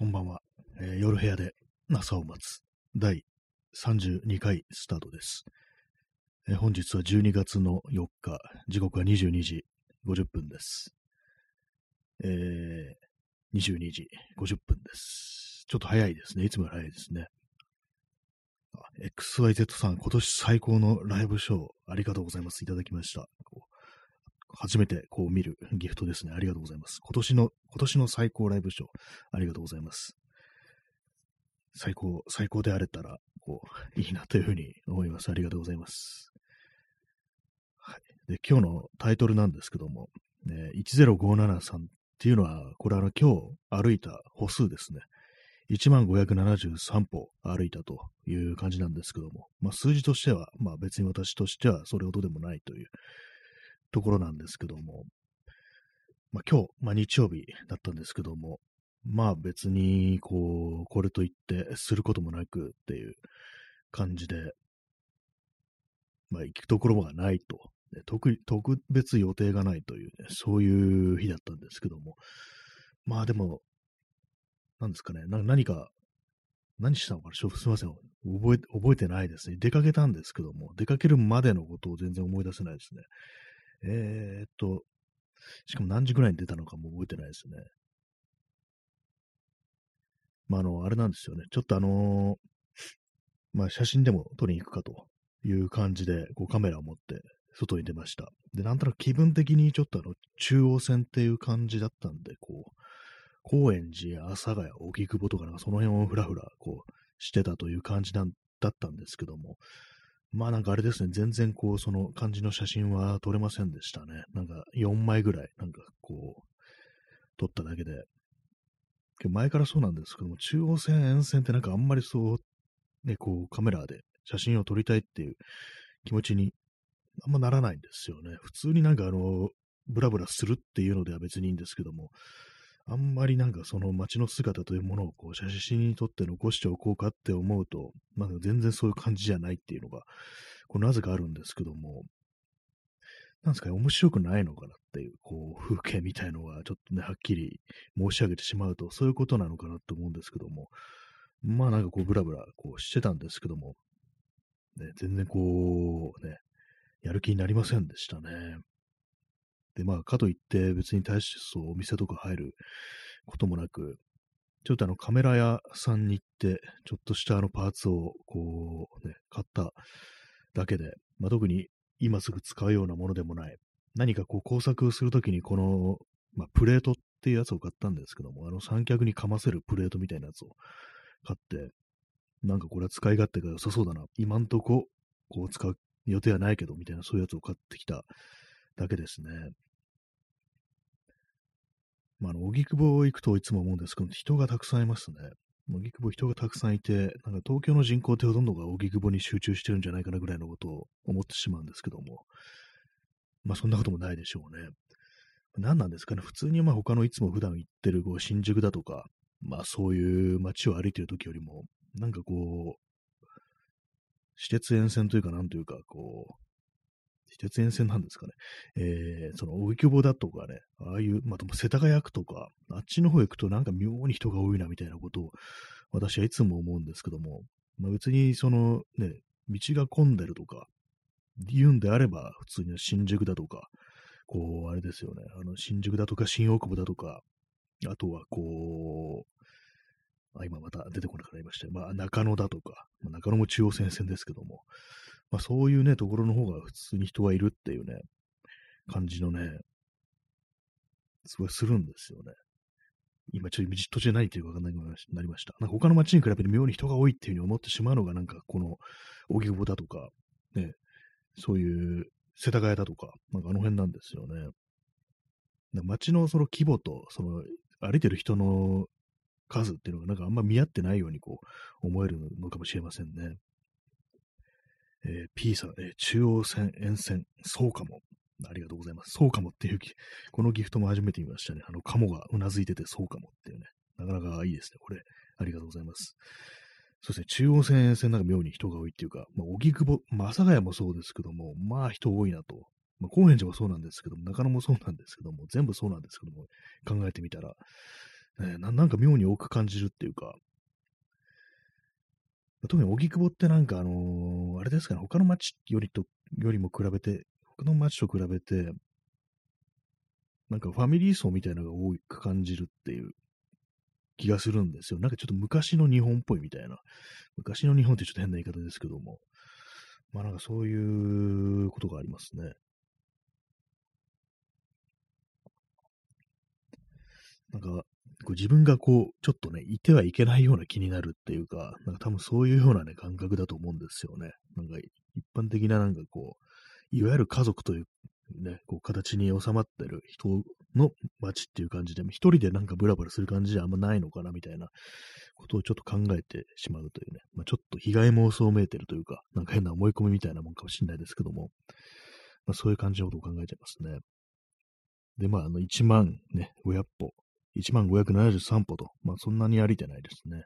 こんばんは。えー夜部屋で朝を待つ第32回スタートです。えー本日は12月の4日、時刻は22時50分です。えー、22時50分です。ちょっと早いですね。いつも早いですね。XYZ さん、今年最高のライブショー、ありがとうございます。いただきました。こ初めてこう見るギフトですね。ありがとうございます。今年の、今年の最高ライブショー、ありがとうございます。最高、最高であれたら、こう、いいなというふうに思います。ありがとうございます。はい。で、今日のタイトルなんですけども、ね、10573っていうのは、これあの、今日歩いた歩数ですね。1573歩歩いたという感じなんですけども、まあ数字としては、まあ別に私としてはそれほどでもないというところなんですけども、まあ今日、まあ日曜日だったんですけども、まあ別に、こう、これといってすることもなくっていう感じで、まあ行くところがないと、特特別予定がないというね、そういう日だったんですけども、まあでも、なんですかね、何か、何したのかな？ちょっとすみません。覚え、覚えてないですね。出かけたんですけども、出かけるまでのことを全然思い出せないですね。えー、っと、しかも何時ぐらいに出たのかも覚えてないですね。まあ、あの、あれなんですよね。ちょっとあのーまあ、写真でも撮りに行くかという感じで、こうカメラを持って外に出ました。で、なんとなく気分的にちょっとあの、中央線っていう感じだったんで、こう、高円寺や阿佐ヶ谷、荻窪とかなんかその辺をふらふら、こう、してたという感じだったんですけども、まあなんかあれですね、全然こう、その感じの写真は撮れませんでしたね。なんか4枚ぐらい、なんかこう、撮っただけで。前からそうなんですけども、中央線沿線ってなんかあんまりそう、ね、こうカメラで写真を撮りたいっていう気持ちにあんまならないんですよね。普通になんかあの、ブラブラするっていうのでは別にいいんですけども、あんまりなんかその街の姿というものをこう写真に撮って残しておこうかって思うと、まあ全然そういう感じじゃないっていうのが、こうなぜかあるんですけども、なんですかね、面白くないのかなっていう、こう、風景みたいのがちょっとね、はっきり申し上げてしまうと、そういうことなのかなと思うんですけども、まあなんかこう、ブラブラこうしてたんですけども、ね、全然こう、ね、やる気になりませんでしたね。で、まあ、かといって別に大してそうお店とか入ることもなく、ちょっとあのカメラ屋さんに行って、ちょっとしたあのパーツをこうね、買っただけで、まあ、特に今すぐ使うようなものでもない、何かこう工作するときにこの、まあ、プレートっていうやつを買ったんですけども、あの三脚にかませるプレートみたいなやつを買って、なんかこれは使い勝手が良さそうだな。今んとこ、こう使う予定はないけど、みたいなそういうやつを買ってきただけですね。まあ、あの、荻窪行くといつも思うんですけど、人がたくさんいますね。荻窪人がたくさんいて、なんか東京の人口ってほとんどが荻窪に集中してるんじゃないかなぐらいのことを思ってしまうんですけども、まあそんなこともないでしょうね。何なんですかね、普通にまあ他のいつも普段行ってるこう新宿だとか、まあそういう街を歩いてる時よりも、なんかこう、私鉄沿線というかなんというか、こう、鉄沿線なんですかね。えー、その、荻窪だとかね、ああいう、まあ、でも世田谷区とか、あっちの方行くとなんか妙に人が多いなみたいなことを、私はいつも思うんですけども、まあ、別にそのね、道が混んでるとか、言うんであれば、普通に新宿だとか、こう、あれですよね、あの、新宿だとか、新大久保だとか、あとはこう、あ今また出てこなくなりました。まあ、中野だとか、まあ、中野も中央線線ですけども、まあ、そういうね、ところの方が普通に人がいるっていうね、感じのね、すごいするんですよね。今ちょっと途中で何言ってるかわかんなくなりました。なんか他の街に比べて妙に人が多いっていうふうに思ってしまうのが、なんかこの、荻窪だとか、ね、そういう世田谷だとか、なんかあの辺なんですよね。街のその規模と、その歩いてる人の数っていうのがなんかあんま見合ってないようにこう思えるのかもしれませんね。えー、P さん、えー、中央線沿線、そうかも。ありがとうございます。そうかもっていう、このギフトも初めて見ましたね。あの、カモがうなずいてて、そうかもっていうね。なかなかいいですね。これ、ありがとうございます。そうですね、中央線沿線なんか妙に人が多いっていうか、まあ、荻窪、まあ、阿佐ヶ谷もそうですけども、まあ人多いなと。まあ、高円寺もそうなんですけども、中野もそうなんですけども、全部そうなんですけども、考えてみたら、ねな、なんか妙に多く感じるっていうか、特に荻窪ってなんかあのーあれですかね、他の街よりと、よりも比べて、他の街と比べて、なんかファミリー層みたいなのが多く感じるっていう気がするんですよ。なんかちょっと昔の日本っぽいみたいな。昔の日本ってちょっと変な言い方ですけども。まあなんかそういうことがありますね。なんか、こう自分がこう、ちょっとね、いてはいけないような気になるっていうか、なんか多分そういうようなね、感覚だと思うんですよね。なんか一般的ななんかこう、いわゆる家族というね、こう形に収まってる人の街っていう感じで、一人でなんかブラブラする感じじゃあんまないのかなみたいなことをちょっと考えてしまうというね、まあ、ちょっと被害妄想をめいてるというか、なんか変な思い込みみたいなもんかもしれないですけども、まあ、そういう感じのことを考えちゃいますね。で、まあ、あの、1万ね、500歩、1万573歩と、まあ、そんなに歩いてないですね。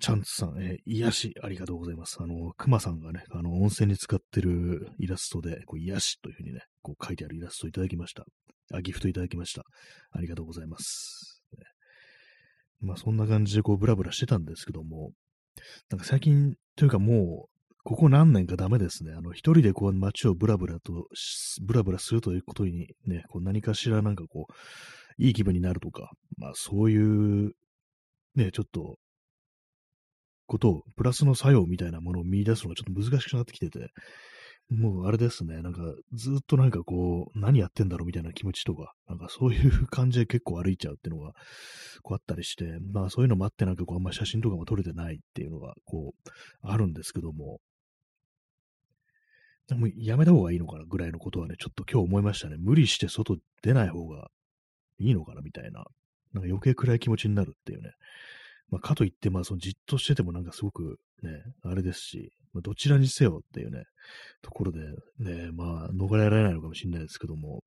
チャンツさん、えー、癒し、ありがとうございます。あの、熊さんがね、あの、温泉に使ってるイラストで、こう癒しというふうにね、こう書いてあるイラストをいただきました。あ、ギフトいただきました。ありがとうございます。まあ、そんな感じでこう、ブラブラしてたんですけども、なんか最近、というかもう、ここ何年かダメですね。あの、一人でこう街をブラブラと、ブラブラするということにね、こう何かしらなんかこう、いい気分になるとか、まあそういう、ね、ちょっとことを、プラスの作用みたいなものを見出すのがちょっと難しくなってきてて、もうあれですね、なんかずっとなんかこう、何やってんだろうみたいな気持ちとか、なんかそういう感じで結構歩いちゃうっていうのが、こうあったりして、まあそういうのもあってなんかこうあんま写真とかも撮れてないっていうのが、こう、あるんですけども、でもやめた方がいいのかなぐらいのことはね、ちょっと今日思いましたね。無理して外出ない方がいいのかな？みたいな。なんか余計暗い気持ちになるっていうね。まあ、かといって、まあ、そのじっとしててもなんかすごくね、あれですし、まあ、どちらにせよっていうね、ところでね、まあ、逃れられないのかもしれないですけども、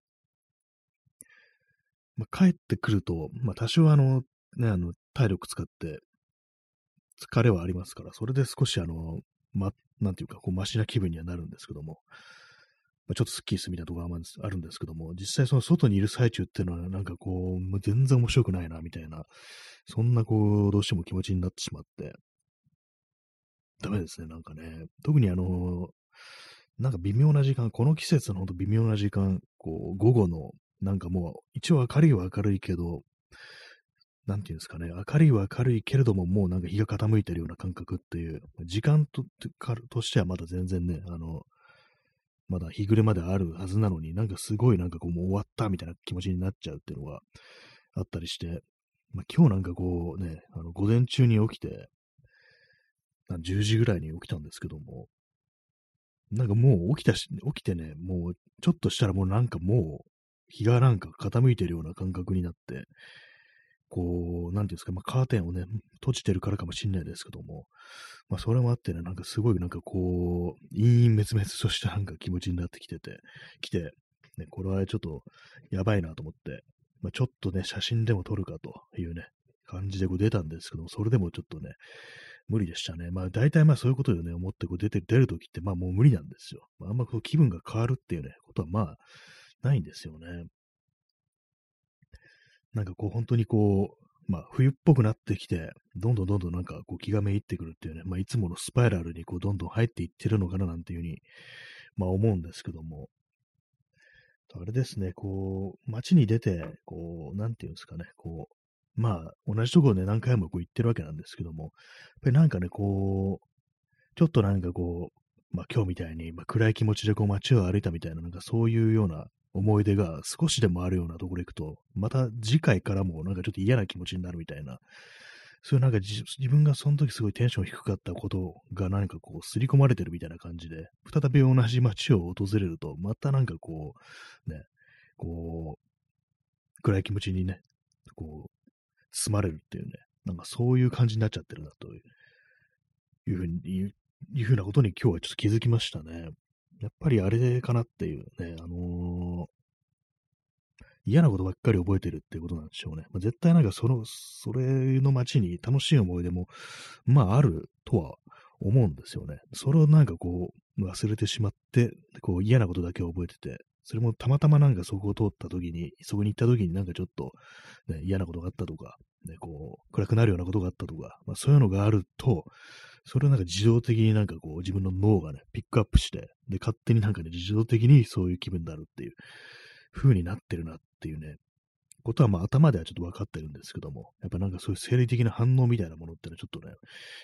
まあ、帰ってくると、まあ、多少あの、ね、あの、体力使って、疲れはありますから、それで少しあの、ま、なんていうか、こう、マシな気分にはなるんですけども、まあ、ちょっとスッキリするみたいなところがあるんですけども、実際その外にいる最中っていうのは、なんかこう、ま全然面白くないな、みたいなそんなこう、どうしても気持ちになってしまって、ダメですね、なんかね。特にあの、なんか微妙な時間、この季節のほんと微妙な時間、こう、午後の、なんかもう、一応明るいは明るいけど、なんていうんですかね、明るいは明るいけれども、もうなんか日が傾いてるような感覚っていう、時間ととしてはまだ全然ね、あの、まだ日暮れまであるはずなのに、なんかすごいなんかこうもう終わったみたいな気持ちになっちゃうっていうのがあったりして、まあ、今日なんかこうね、あの午前中に起きて、10時ぐらいに起きたんですけども、なんかもう起きたし、起きてね、もうちょっとしたらもうなんかもう日がなんか傾いてるような感覚になって、こう、なんていうんですか、まあ、カーテンをね、閉じてるからかもしんないですけども、まあ、それもあってね、なんかすごいなんかこう、陰陰滅滅としたなんか気持ちになってきてて、来て、ね、これはちょっとやばいなと思って、まあ、ちょっとね、写真でも撮るかというね、感じでこう出たんですけども、それでもちょっとね、無理でしたね。まあ大体まあそういうことをね、思ってこう出て、出るときってまあもう無理なんですよ。まあ、あんまこう気分が変わるっていうね、ことはまあないんですよね。なんかこう本当にこう、まあ冬っぽくなってきて、どんどんどんどんなんかこう気がめいってくるっていうね、まあいつものスパイラルにこうどんどん入っていってるのかななんていうふうに、まあ思うんですけども、あれですね、こう、街に出て、こう、なんていうんですかね、こう、まあ、同じところで何回もこう行ってるわけなんですけども、やっぱりなんかね、こう、ちょっとなんかこう、まあ今日みたいに、まあ、暗い気持ちでこう街を歩いたみたいな、なんかそういうような思い出が少しでもあるようなところ行くと、また次回からもなんかちょっと嫌な気持ちになるみたいな、そういうなんか自分がその時すごいテンション低かったことが何かこう刷り込まれてるみたいな感じで、再び同じ街を訪れると、またなんかこう、ね、こう、暗い気持ちにね、こう、包まれるっていうね、なんかそういう感じになっちゃってるなというふうに、いうふうなことに今日はちょっと気づきましたね。やっぱりあれかなっていうね、あのー、嫌なことばっかり覚えてるっていうことなんでしょうね。まあ、絶対なんかその、それの街に楽しい思い出も、まああるとは思うんですよね。それをなんかこう、忘れてしまって、こう嫌なことだけ覚えてて、それもたまたまなんかそこを通った時に、そこに行った時になんかちょっと、ね、嫌なことがあったとか、ね、こう、暗くなるようなことがあったとか、まあそういうのがあると、それをなんか自動的になんかこう自分の脳がね、ピックアップして、で、勝手になんかね、自動的にそういう気分になるっていう風になってるなっていうね、ことはまあ頭ではちょっと分かってるんですけども、やっぱなんかそういう生理的な反応みたいなものってのはちょっとね、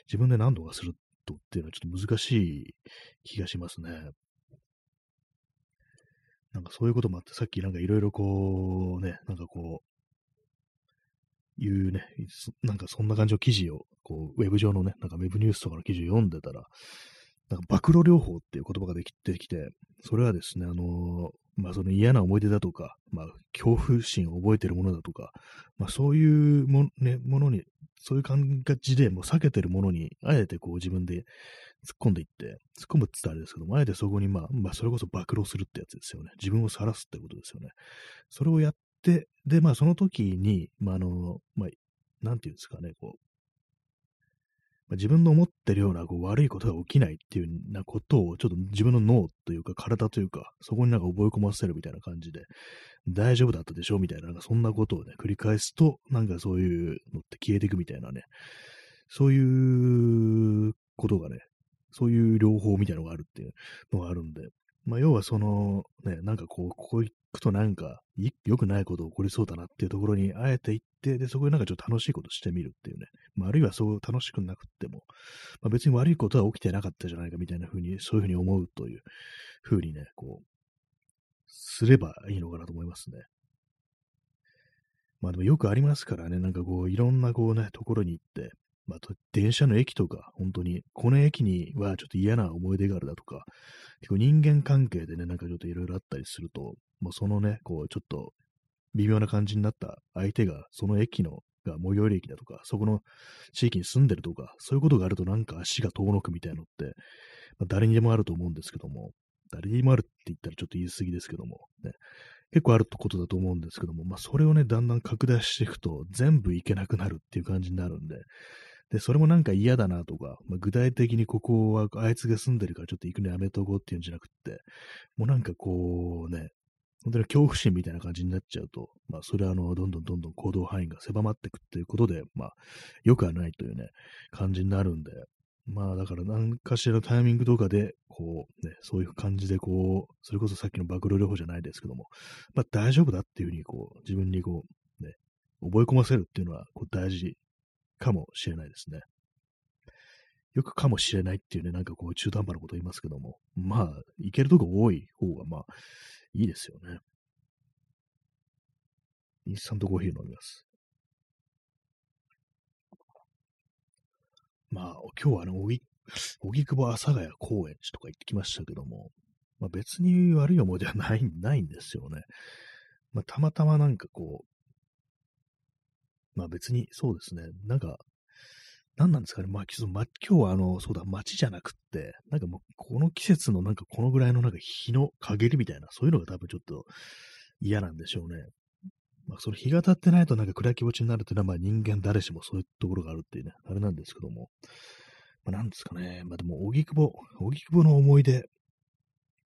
自分で何度かするとっていうのはちょっと難しい気がしますね。なんかそういうこともあって、さっきなんかいろいろこうね、なんかこう、いうね、なんかそんな感じの記事を、こう、ウェブ上のね、なんかウェブニュースとかの記事を読んでたら、なんか暴露療法っていう言葉ができてきて、それはですね、あのー、まあその嫌な思い出だとか、まあ恐怖心を覚えてるものだとか、まあそういうも,、ね、ものに、そういう感じでもう避けてるものに、あえてこう自分で突っ込んでいって、突っ込むって言ったらあれですけども、あえてそこにまあ、まあそれこそ暴露するってやつですよね。自分を晒すってことですよね。それをやっで、まあ、その時に、まあ、あの、まあ、なんていうんですかね、こう、まあ、自分の思ってるようなこう悪いことが起きないっていうなことを、ちょっと自分の脳というか体というか、そこになんか覚え込ませるみたいな感じで、大丈夫だったでしょみたいな、なんかそんなことをね、繰り返すと、なんかそういうのって消えていくみたいなね、そういうことがね、そういう療法みたいなのがあるっていうのがあるんで、まあ、要はその、ね、なんかこう、ここ行くとなんか、良くないこと起こりそうだなっていうところに、あえて行って、で、そこでなんかちょっと楽しいことしてみるっていうね。まあ、あるいはそう楽しくなくっても、まあ、別に悪いことは起きてなかったじゃないかみたいな風に、そういう風に思うという風にね、こう、すればいいのかなと思いますね。まあでもよくありますからね、なんかこう、いろんなこうね、ところに行って、まあ、電車の駅とか、本当に、この駅にはちょっと嫌な思い出があるだとか、結構人間関係でね、なんかちょっといろいろあったりすると、もうそのね、こう、ちょっと微妙な感じになった相手が、その駅の、が最寄り駅だとか、そこの地域に住んでるとか、そういうことがあるとなんか足が遠のくみたいなのって、まあ、誰にでもあると思うんですけども、誰にもあるって言ったらちょっと言い過ぎですけども、ね、結構あることだと思うんですけども、まあそれをね、だんだん拡大していくと全部いけなくなるっていう感じになるんで、で、それもなんか嫌だなとか、まあ、具体的にここはあいつが住んでるからちょっと行くのやめとこうっていうんじゃなくって、もうなんかこうね、本当に恐怖心みたいな感じになっちゃうと、まあ、それはあの、どんどんどんどん行動範囲が狭まっていくっていうことで、まあ、良くはないというね、感じになるんで、まあ、だから何かしらのタイミングとかで、こう、ね、そういう感じで、こう、それこそさっきの暴露療法じゃないですけども、まあ、大丈夫だっていうふうに、こう、自分にこう、ね、覚え込ませるっていうのは、こう、大事かもしれないですね。よくかもしれないっていうね、なんかこう中途半端なこと言いますけども、まあ、いけるとこ多い方がまあ、いいですよね。インスタントコーヒー飲みます。まあ、今日はね、おぎ、おぎくぼ阿佐ヶ谷公園とか行ってきましたけども、まあ別に悪い思い出はない、ないんですよね。まあたまたまなんかこう、まあ別にそうですね。なんか、何なんですかね。まあ、今日はあの、そうだ、街じゃなくって、なんかもう、この季節のなんかこのぐらいのなんか日の陰りみたいな、そういうのが多分ちょっと嫌なんでしょうね。まあ、その日が経ってないとなんか暗い気持ちになるっていうのは、まあ人間誰しもそういうところがあるっていうね、あれなんですけども。まあ、なんですかね。まあでも、荻窪、荻窪の思い出、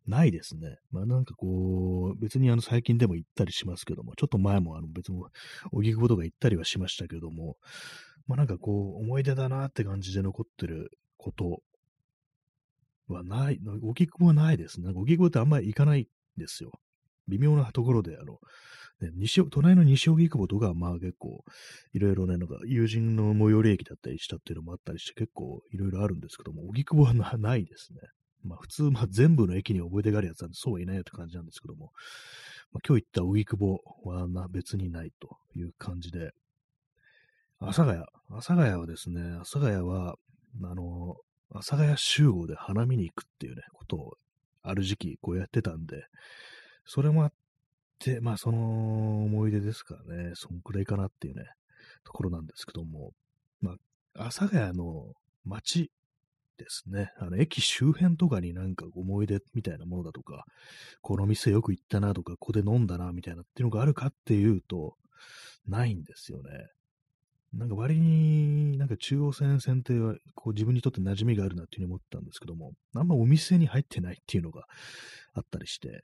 ないですね。まあなんかこう、別にあの最近でも行ったりしますけども、ちょっと前もあの別に荻窪とか行ったりはしましたけども、まあなんかこう、思い出だなって感じで残ってることはない、荻窪はないですね。荻窪ってあんまり行かないんですよ。微妙なところで、あの、ね、西、隣の西荻窪とかはまあ結構、いろいろね、なんか友人の最寄り駅だったりしたっていうのもあったりして結構いろいろあるんですけども、荻窪はないですね。まあ普通、まあ全部の駅に覚えてがあるやつなんでそうはいないよって感じなんですけども、まあ、今日行った荻窪はな別にないという感じで、阿佐ヶ谷、阿佐ヶ谷はですね、阿佐ヶ谷は、あの、阿佐ヶ谷集合で花見に行くっていうね、ことをある時期こうやってたんで、それもあって、まあその思い出ですからね、そんくらいかなっていうね、ところなんですけども、まあ、阿佐ヶ谷の街ですね。あの、駅周辺とかになんか思い出みたいなものだとか、この店よく行ったなとか、ここで飲んだなみたいなっていうのがあるかっていうと、ないんですよね。なんか割に、なんか中央線線っては、こう自分にとって馴染みがあるなっていうふうに思ったんですけども、あんまお店に入ってないっていうのがあったりして、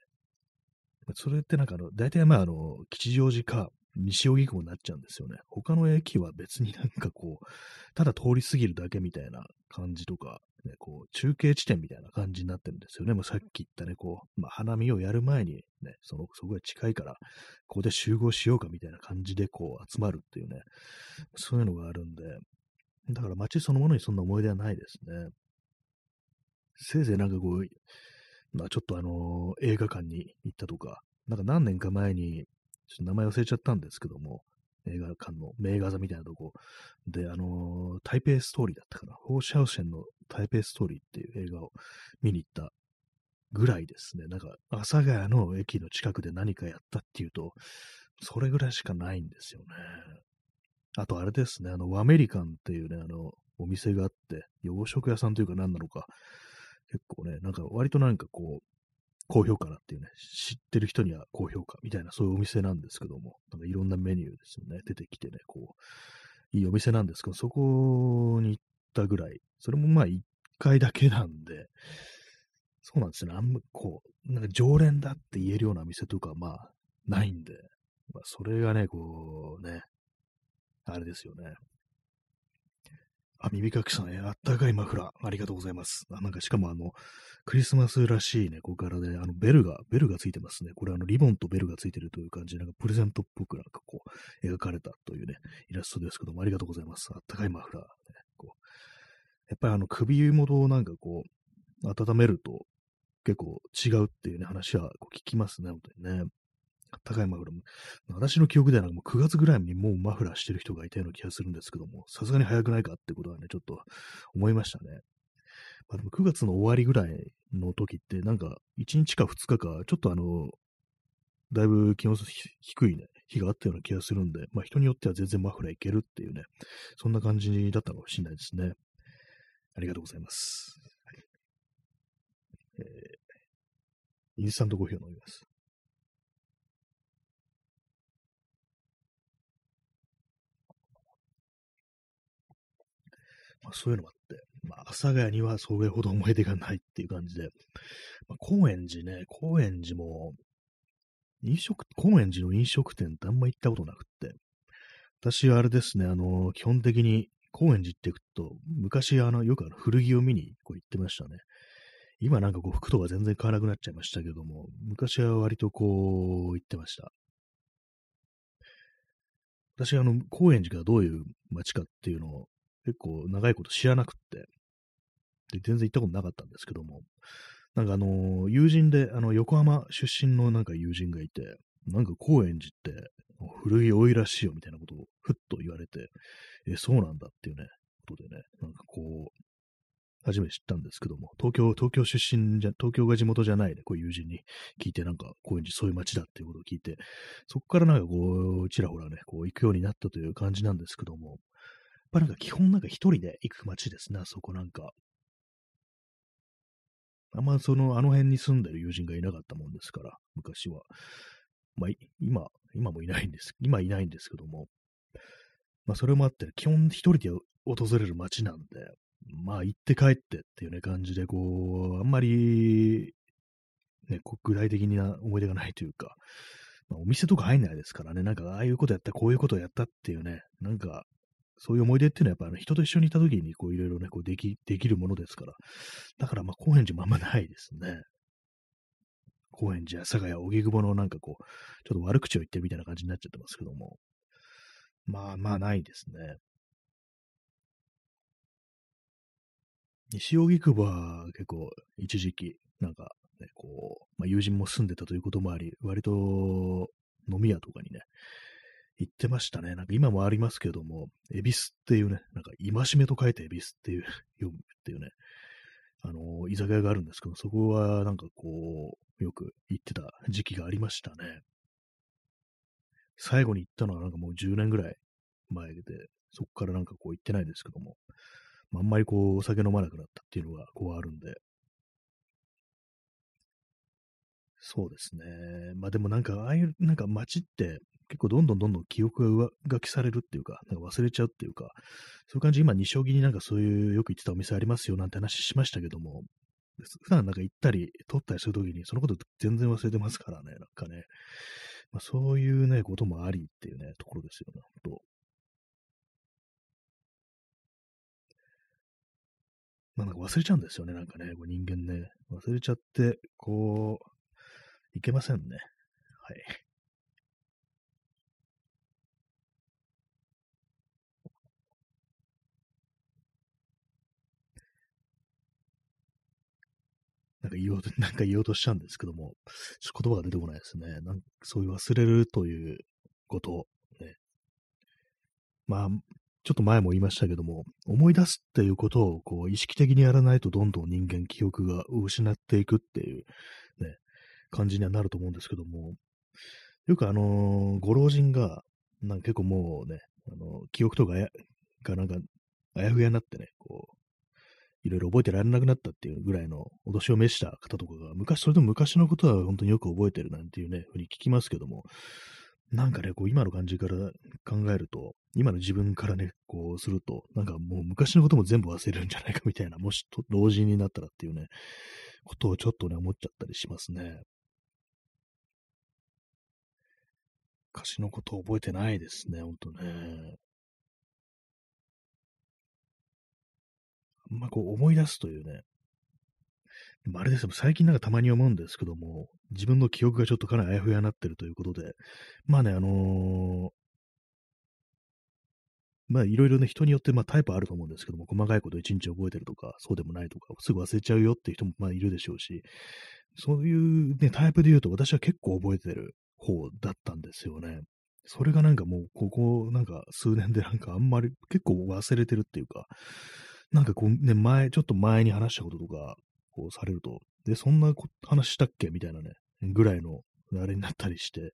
それってなんかあの、大体まああの、吉祥寺か西荻窪になっちゃうんですよね。他の駅は別になんかこう、ただ通り過ぎるだけみたいな感じとか、ね、こう、中継地点みたいな感じになってるんですよね。もうさっき言ったね、こう、まあ、花見をやる前にね、その、そこが近いから、ここで集合しようかみたいな感じでこう、集まるっていうね、そういうのがあるんで、だから街そのものにそんな思い出はないですね。せいぜいなんかこう、まあちょっとあのー、映画館に行ったとか、なんか何年か前に、ちょっと名前忘れちゃったんですけども、映画館の名画座みたいなとこで、あのー、台北ストーリーだったかな。ホーシャウシェンの台北ストーリーっていう映画を見に行ったぐらいですね。なんか、阿佐ヶ谷の駅の近くで何かやったっていうと、それぐらいしかないんですよね。あとあれですね、あの、ワメリカンっていうね、あの、お店があって、洋食屋さんというか何なのか、結構ね、なんか割となんかこう、高評価なっていうね、知ってる人には高評価みたいなそういうお店なんですけども、なんかいろんなメニューですよね、出てきてね、こう、いいお店なんですけど、そこに行ったぐらい、それもまあ一回だけなんで、そうなんですね、あんまこう、なんか常連だって言えるような店とかまあないんで、まあそれがね、こうね、あれですよね。あ、耳かきさん、え、あったかいマフラー、ありがとうございます。あ、なんかしかもあの、クリスマスらしいね、ここからで、あの、ベルが、ベルがついてますね。これあの、リボンとベルがついてるという感じで、なんかプレゼントっぽくなんかこう、描かれたというね、イラストですけども、ありがとうございます。あったかいマフラー、ね。こうやっぱりあの、首元をなんかこう、温めると、結構違うっていうね、話はこう聞きますね、本当にね。高いマフラーも、私の記憶ではもう9月ぐらいにもうマフラーしてる人がいたような気がするんですけども、さすがに早くないかってことはね、ちょっと思いましたね。まあ、でも9月の終わりぐらいの時って、なんか1日か2日か、ちょっとあの、だいぶ気温低いね、日があったような気がするんで、まあ人によっては全然マフラーいけるっていうね、そんな感じだったのかもしれないですね。ありがとうございます。えー、インスタントコーヒーを飲みます。まあ、そういうのもあって、まあ、阿佐ヶ谷にはそれほど思い出がないっていう感じで、まあ、高円寺ね、高円寺も、飲食、高円寺の飲食店ってあんま行ったことなくって、私はあれですね、あの、基本的に高円寺って行くと、昔あの、よくあの古着を見にこう行ってましたね。今なんかこう服とか全然買わなくなっちゃいましたけども、昔は割とこう行ってました。私あの、高円寺がどういう街かっていうのを結構長いこと知らなくって、で、全然行ったことなかったんですけども、なんかあの、友人で、あの、横浜出身のなんか友人がいて、なんか高円寺って古い多いらしいよみたいなことをふっと言われて、え、そうなんだっていうね、ことでね、なんかこう、初めて知ったんですけども、東京、東京出身じゃ、東京が地元じゃないね、こういう友人に聞いて、なんか、高円寺そういう街だっていうことを聞いて、そこからなんかこう、ちらほらね、こう行くようになったという感じなんですけども、ぱなんか基本なんか一人で行く街ですね、あそこなんか。あんまその、あの辺に住んでる友人がいなかったもんですから、昔は。まあ、今、今もいないんです。今いないんですけども。まあ、それもあって、基本一人で訪れる街なんで、まあ、行って帰ってっていうね、感じで、こう、あんまり、ね、具体的な思い出がないというか、まあ、お店とか入んないですからね、なんか、ああいうことやった、こういうことやったっていうね、なんか、そういう思い出っていうのはやっぱあの人と一緒にいた時にこういろいろね、こうでき、できるものですから。だからまあ高円寺もあんまないですね。高円寺、阿佐ヶ谷、荻窪のなんかこう、ちょっと悪口を言ってるみたいな感じになっちゃってますけども。まあまあないですね。西荻窪は結構一時期、なんかね、こう、まあ友人も住んでたということもあり、割と飲み屋とかにね、言ってましたね。なんか今もありますけども、恵比寿っていうね、なんか戒めと書いて恵比寿っていう、読むっていうね、あの、居酒屋があるんですけど、そこはなんかこう、よく行ってた時期がありましたね。最後に行ったのはなんかもう10年ぐらい前で、そこからなんかこう行ってないんですけども、あんまりこうお酒飲まなくなったっていうのがこうあるんで、そうですね。まあでもなんか、ああいう、なんか街って結構どんどんどんどん記憶が上書きされるっていうか、なんか忘れちゃうっていうか、そういう感じ、今、西荻になんかそういうよく言ってたお店ありますよなんて話しましたけども、普段なんか行ったり、撮ったりするときに、そのこと全然忘れてますからね、なんかね。まあ、そういうね、こともありっていうね、ところですよね、本当まあなんか忘れちゃうんですよね、なんかね、こう人間ね。忘れちゃって、こう、いけませんね。はい。なんか言おうと、なんか言おうとしちゃうんですけども、ちょっと言葉が出てこないですね。なんそういう忘れるということね。まあ、ちょっと前も言いましたけども、思い出すっていうことをこう意識的にやらないとどんどん人間記憶が失っていくっていうね、感じにはなると思うんですけども、よくあのー、ご老人が、なんか結構もうね、あのー、記憶とかがなんか、あやふやになってね、こう、いろいろ覚えてられなくなったっていうぐらいのお年を召した方とかが、昔、それでも昔のことは本当によく覚えてるなんていうね、ふうに聞きますけども、なんかね、こう今の感じから考えると、今の自分からね、こうすると、なんかもう昔のことも全部忘れるんじゃないかみたいな、もし老人になったらっていうね、ことをちょっとね、思っちゃったりしますね。昔のこと覚えてないですね、ほんとね。まこう思い出すというね。でもあれですよ、最近なんかたまに思うんですけども、自分の記憶がちょっとかなりあやふやになってるということで、まあね、あのー、まあいろいろね、人によってまあタイプあると思うんですけども、細かいこと一日覚えてるとか、そうでもないとか、すぐ忘れちゃうよっていう人もまあいるでしょうし、そういうね、タイプで言うと私は結構覚えてる方だったんですよね。それがなんかもう、ここなんか数年でなんかあんまり結構忘れてるっていうか、なんかこうね、前、ちょっと前に話したこととか、こうされると、で、そんな話したっけみたいなね、ぐらいの、あれになったりして、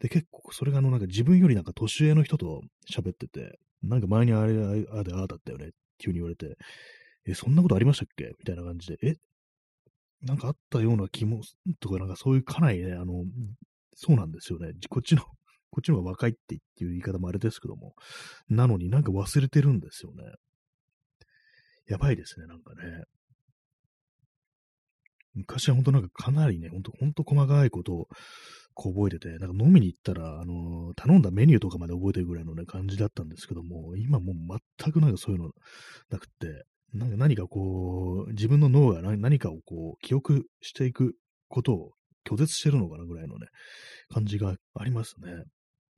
で、結構、それがあの、なんか自分よりなんか年上の人と喋ってて、なんか前にあれ、ああでああだったよね、急に言われて、え、そんなことありましたっけ？みたいな感じで、え、なんかあったような気も、とか、なんかそういうかなりね、あの、そうなんですよね。こっちの、こっちの方が若いっていう言い方もあれですけども、なのになんか忘れてるんですよね。やばいですね、なんかね。昔は本当なんかかなりね、本当本当細かいことをこう覚えてて、なんか飲みに行ったら、あのー、頼んだメニューとかまで覚えてるぐらいのね、感じだったんですけども、今もう全くなんかそういうのなくって、なんか何かこう、自分の脳が何かをこう、記憶していくことを拒絶してるのかなぐらいのね、感じがありますね。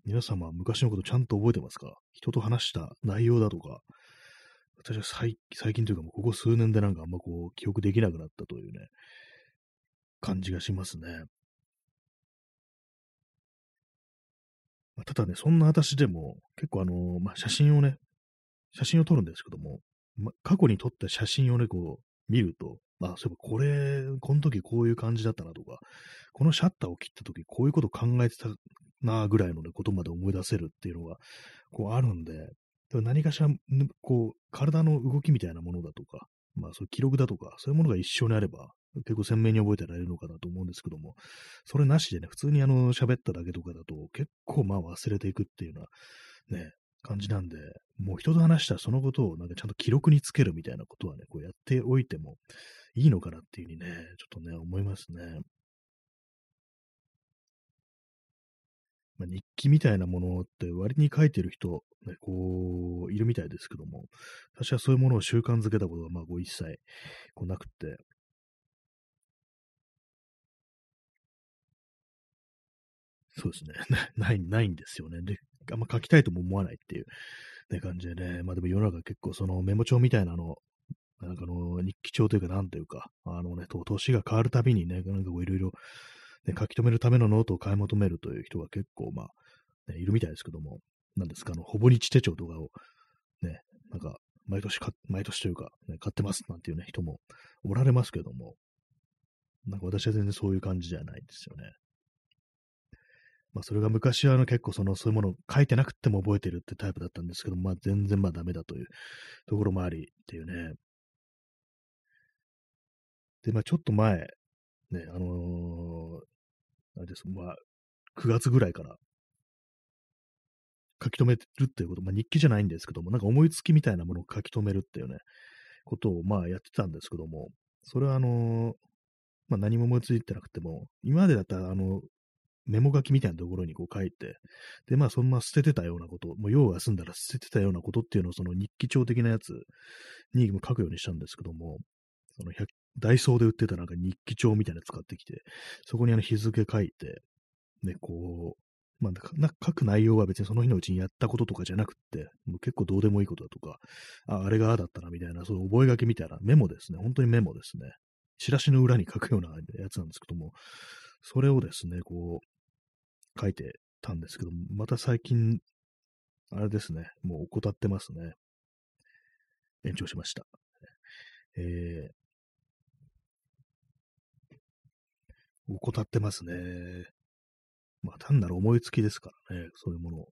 皆様、昔のことちゃんと覚えてますか？人と話した内容だとか、私は最近というかここ数年でなんかあんまこう記憶できなくなったというね、感じがしますね。まあ、ただね、そんな私でも結構あの、まあ、写真をね、写真を撮るんですけども、ま、過去に撮った写真をね、こう見ると、まあ、そういえばこれ、この時こういう感じだったなとか、このシャッターを切った時こういうこと考えてたなぐらいのね、ことまで思い出せるっていうのが、こうあるんで、何かしら、こう、体の動きみたいなものだとか、まあ、そういう記録だとか、そういうものが一緒にあれば、結構鮮明に覚えてられるのかなと思うんですけども、それなしでね、普通にあの、喋っただけとかだと、結構まあ忘れていくっていうような、ね、感じなんで、もう人と話したらそのことをなんかちゃんと記録につけるみたいなことはね、こうやっておいてもいいのかなっていうふうにね、ちょっとね、思いますね。まあ、日記みたいなものって割に書いてる人、ね、こう、いるみたいですけども、私はそういうものを習慣づけたことが、まあ、こう一切、こうなくて、そうですね。ない、ないんですよね。で、あんま書きたいとも思わないっていう、ね、感じでね。まあでも世の中結構そのメモ帳みたいなの、なんかあの、日記帳というかなんというか、あのね、年が変わるたびにね、なんかこういろいろね、書き留めるためのノートを買い求めるという人が結構、まあ、ね、いるみたいですけども、なんですか、あの、ほぼ日手帳とかを、ね、なんか、毎年か、毎年というか、ね、買ってますなんていうね、人もおられますけども、なんか私は全然そういう感じじゃないですよね。まあ、それが昔はあの結構その、そういうものを書いてなくても覚えてるってタイプだったんですけど、まあ全然まあダメだというところもありっていうね。で、まあちょっと前、ね、あのあれです、まあ、9月ぐらいから。書き留めるっていうこと、まあ、日記じゃないんですけども、なんか思いつきみたいなものを書き留めるっていうね、ことをまあやってたんですけども、それはあの、まあ、何も思いついてなくても、今までだったらあの、メモ書きみたいなところにこう書いて、で、まあ、そんな捨ててたようなこと、もう用が済んだら捨ててたようなことっていうのをその日記帳的なやつに書くようにしたんですけども、そのダイソーで売ってたなんか日記帳みたいなの使ってきて、そこにあの日付書いて、で、こう、まあ、な書く内容は別にその日のうちにやったこととかじゃなくって、もう結構どうでもいいことだとか、あ、あれがああだったなみたいな、その覚書みたいなメモですね。本当にメモですね。チラシの裏に書くようなやつなんですけども、それをですね、こう、書いてたんですけども、また最近、あれですね、もう怠ってますね。延長しました。えー、怠ってますね。まあ単なる思いつきですからね、そういうものを。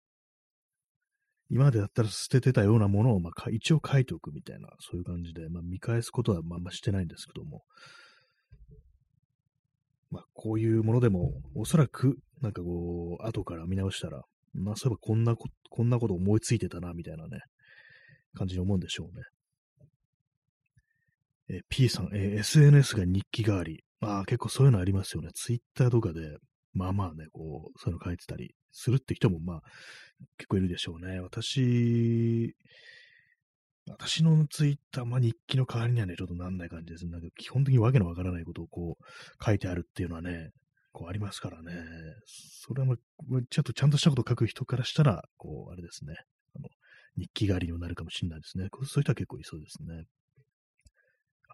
今までだったら捨ててたようなものを、まあ、一応書いておくみたいな、そういう感じで、まあ、見返すことはまあましてないんですけども、まあ、こういうものでも、おそらく、なんかこう、後から見直したら、まあ、そういえばこんなこ、こんなこと思いついてたな、みたいなね、感じに思うんでしょうね。え P さん、え SNS が日記代わり。まあ結構そういうのありますよね。ツイッターとかで、まあまあね、こう、そういうの書いてたりするって人も、まあ、結構いるでしょうね。私、私のツイッター、まあ日記の代わりにはね、ちょっとなんない感じです。なんか基本的にわけのわからないことをこう書いてあるっていうのはね、こうありますからね。それはもう、ちょっとちゃんとしたことを書く人からしたら、こう、あれですね。あの、日記代わりにもなるかもしれないですね。そういう人は結構いそうですね。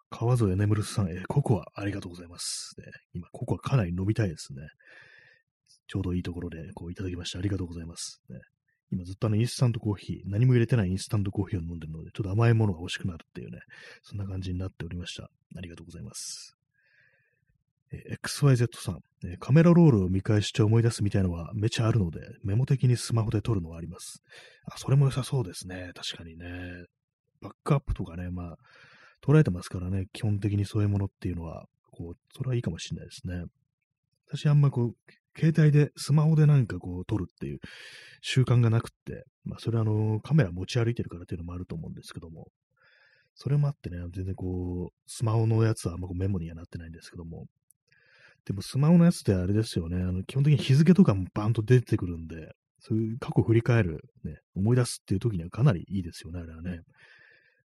川添眠るさん、えー、ココアありがとうございます。ね、今、ココアかなり飲みたいですね。ちょうどいいところでこういただきましてありがとうございます。ね、今ずっとあのインスタントコーヒー、何も入れてないインスタントコーヒーを飲んでるので、ちょっと甘いものが欲しくなるっていうね、そんな感じになっておりました。ありがとうございます。え XYZ さん、えカメラロールを見返して思い出すみたいのはめちゃあるので、メモ的にスマホで撮るのはあります。あ、それも良さそうですね。確かにね。バックアップとかね、まあ、捉えてますからね、基本的にそういうものっていうのは、こう、それはいいかもしれないですね。私あんまこう、携帯で、スマホでなんかこう撮るっていう習慣がなくって、まあそれはあの、カメラ持ち歩いてるからっていうのもあると思うんですけども、それもあってね、全然こう、スマホのやつはあんまこうメモにはなってないんですけども、でもスマホのやつってあれですよね、あの基本的に日付とかもバンと出てくるんで、そういう過去振り返る、ね、思い出すっていう時にはかなりいいですよね、あれはね。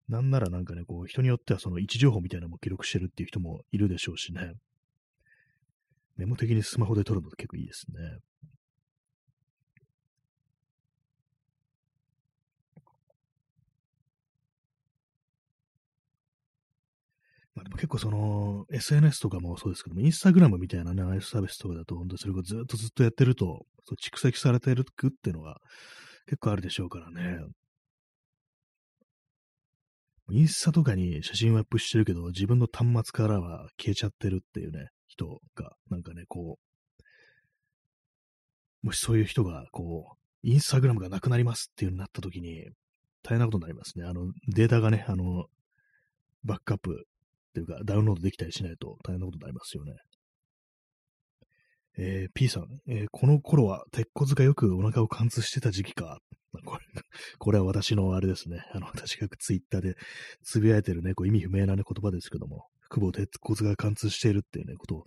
なんならなんかね、こう、人によってはその位置情報みたいなのも記録してるっていう人もいるでしょうしね。メモ的にスマホで撮るのって結構いいですね。まあでも結構その SNS とかもそうですけども、インスタグラムみたいなね、ああいうサービスとかだと、本当にそれをずっとずっとやってると、そう蓄積されてるっていうのが結構あるでしょうからね。インスタとかに写真をアップしてるけど、自分の端末からは消えちゃってるっていうね、人が、なんかね、こう、もしそういう人が、こう、インスタグラムがなくなりますっていうになった時に、大変なことになりますね。あの、データがね、あの、バックアップっていうか、ダウンロードできたりしないと大変なことになりますよね。えー、P さん、えー、この頃は鉄骨がよくお腹を貫通してた時期か？これ、これは私のあれですね。あの、私がツイッターでつぶやいてるね、こう意味不明な、ね、言葉ですけども、腹部鉄骨が貫通しているっていうね、ことを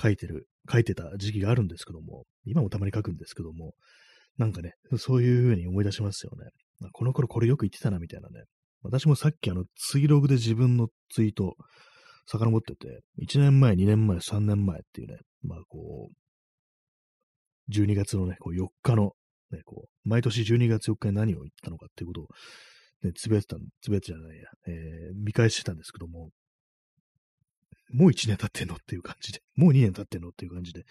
書いてる、書いてた時期があるんですけども、今もたまに書くんですけども、なんかね、そういうふうに思い出しますよね。この頃これよく言ってたな、みたいなね。私もさっきあの、ツイログで自分のツイート、遡ってて、1年前、2年前、3年前っていうね、まあこう、12月のね、こう4日の、ね、こう、毎年12月4日に何を言ったのかっていうことを、ね、つぶやいてた、つぶやいてじゃないや、えー、見返してたんですけども、もう1年経ってんのっていう感じで、もう2年経ってんのっていう感じで、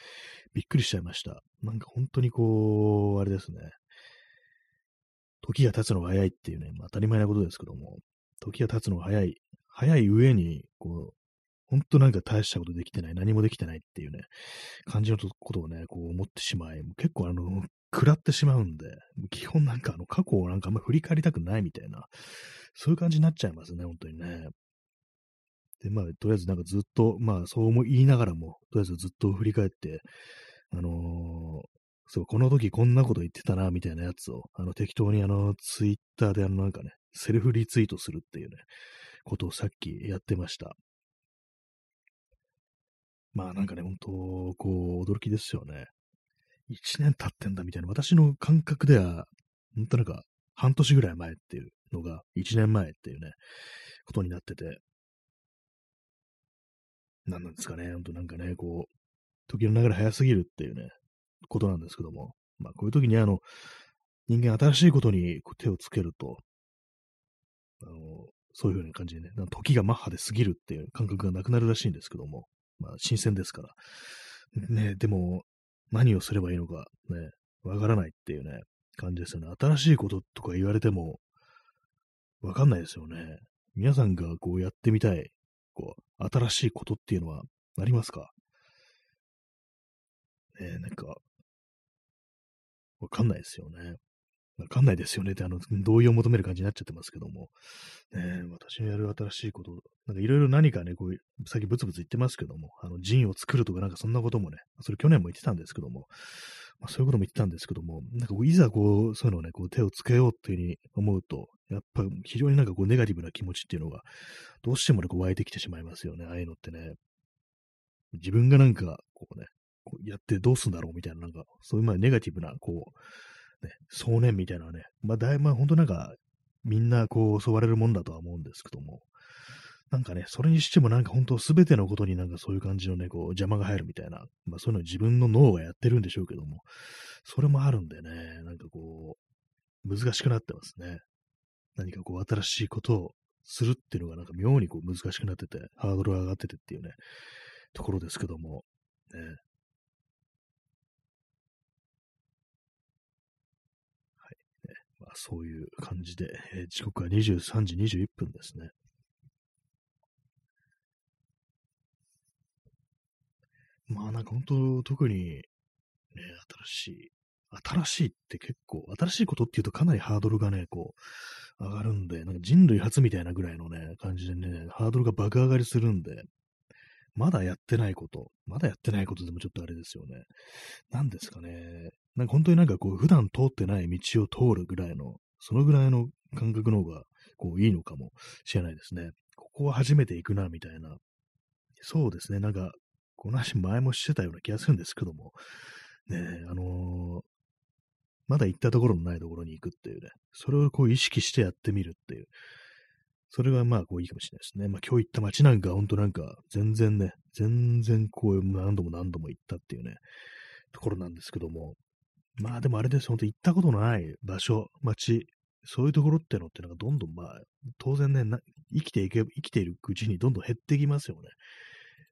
びっくりしちゃいました。なんか本当にこう、あれですね。時が経つのが早いっていうね、まあ、当たり前なことですけども、時が経つのが早い、早い上に、こうう、本当なんか大したことできてない、何もできてないっていうね、感じのことをね、こう思ってしまい、結構あの、食らってしまうんで、基本なんかあの、過去をなんかあんま振り返りたくないみたいな、そういう感じになっちゃいますね、本当にね。で、まあ、とりあえずなんかずっと、まあ、そう言いながらも、とりあえずずっと振り返って、あのー、そう、この時こんなこと言ってたな、みたいなやつを、あの、適当にあの、ツイッターであの、なんかね、セルフリツイートするっていうね、ことをさっきやってました。まあなんかね、本当こう、驚きですよね。一年経ってんだみたいな、私の感覚では、本当なんか、半年ぐらい前っていうのが、一年前っていうね、ことになってて、何なんですかね、本当なんかね、こう、時の流れ早すぎるっていうね、ことなんですけども、まあこういう時にあの、人間新しいことに手をつけると、あの、そういうふうな感じでね、時がマッハで過ぎるっていう感覚がなくなるらしいんですけども、まあ新鮮ですから。ね、でも、何をすればいいのかね、わからないっていうね、感じですよね。新しいこととか言われても、わかんないですよね。皆さんがこうやってみたい、こう、新しいことっていうのはありますか？ねなんか、わかんないですよね。わかんないですよね。って、あの、同意を求める感じになっちゃってますけども、ね、私のやる新しいこと、なんかいろいろ何かね、こう、さっきブツブツ言ってますけども、あの、陣を作るとかなんかそんなこともね、それ去年も言ってたんですけども、まあ、そういうことも言ってたんですけども、なんかこういざこう、そういうのをね、こう手をつけようっていうふうに思うと、やっぱ非常になんかこうネガティブな気持ちっていうのが、どうしてもね、こう湧いてきてしまいますよね、ああいうのってね。自分がなんか、こうね、こうやってどうすんだろうみたいな、なんか、そういうまあネガティブな、こう、ね、想念みたいなね、まあだいぶ、まあ本当なんか、みんなこう襲われるもんだとは思うんですけども、なんかね、それにしてもなんか本当すべてのことになんかそういう感じのね、こう邪魔が入るみたいな、まあそういうの自分の脳がやってるんでしょうけども、それもあるんでね、なんかこう、難しくなってますね。何かこう新しいことをするっていうのがなんか妙にこう難しくなってて、ハードルが上がっててっていうね、ところですけども、ね、そういう感じで、えー、時刻は23時21分ですね。まあなんか本当、特に、ね、新しい、新しいって結構、新しいことっていうとかなりハードルがね、こう、上がるんで、なんか人類初みたいなぐらいのね、感じでね、ハードルが爆上がりするんで、まだやってないこと、まだやってないことでもちょっとあれですよね。何ですかね。なんか本当になんかこう、普段通ってない道を通るぐらいの、そのぐらいの感覚の方が、こう、いいのかもしれないですね。ここは初めて行くな、みたいな。そうですね。なんか、この話前もしてたような気がするんですけども、ねあのー、まだ行ったところのないところに行くっていうね、それをこう意識してやってみるっていう、それはまあこういいかもしれないですね。まあ今日行った街なんかほんとなんか全然ね、全然こう何度も何度も行ったっていうね、ところなんですけども、まあでもあれです、本当行ったことのない場所、街、そういうところってのってなんかどんどんまあ、当然ね、生きていけ、生きているうちにどんどん減ってきますよね。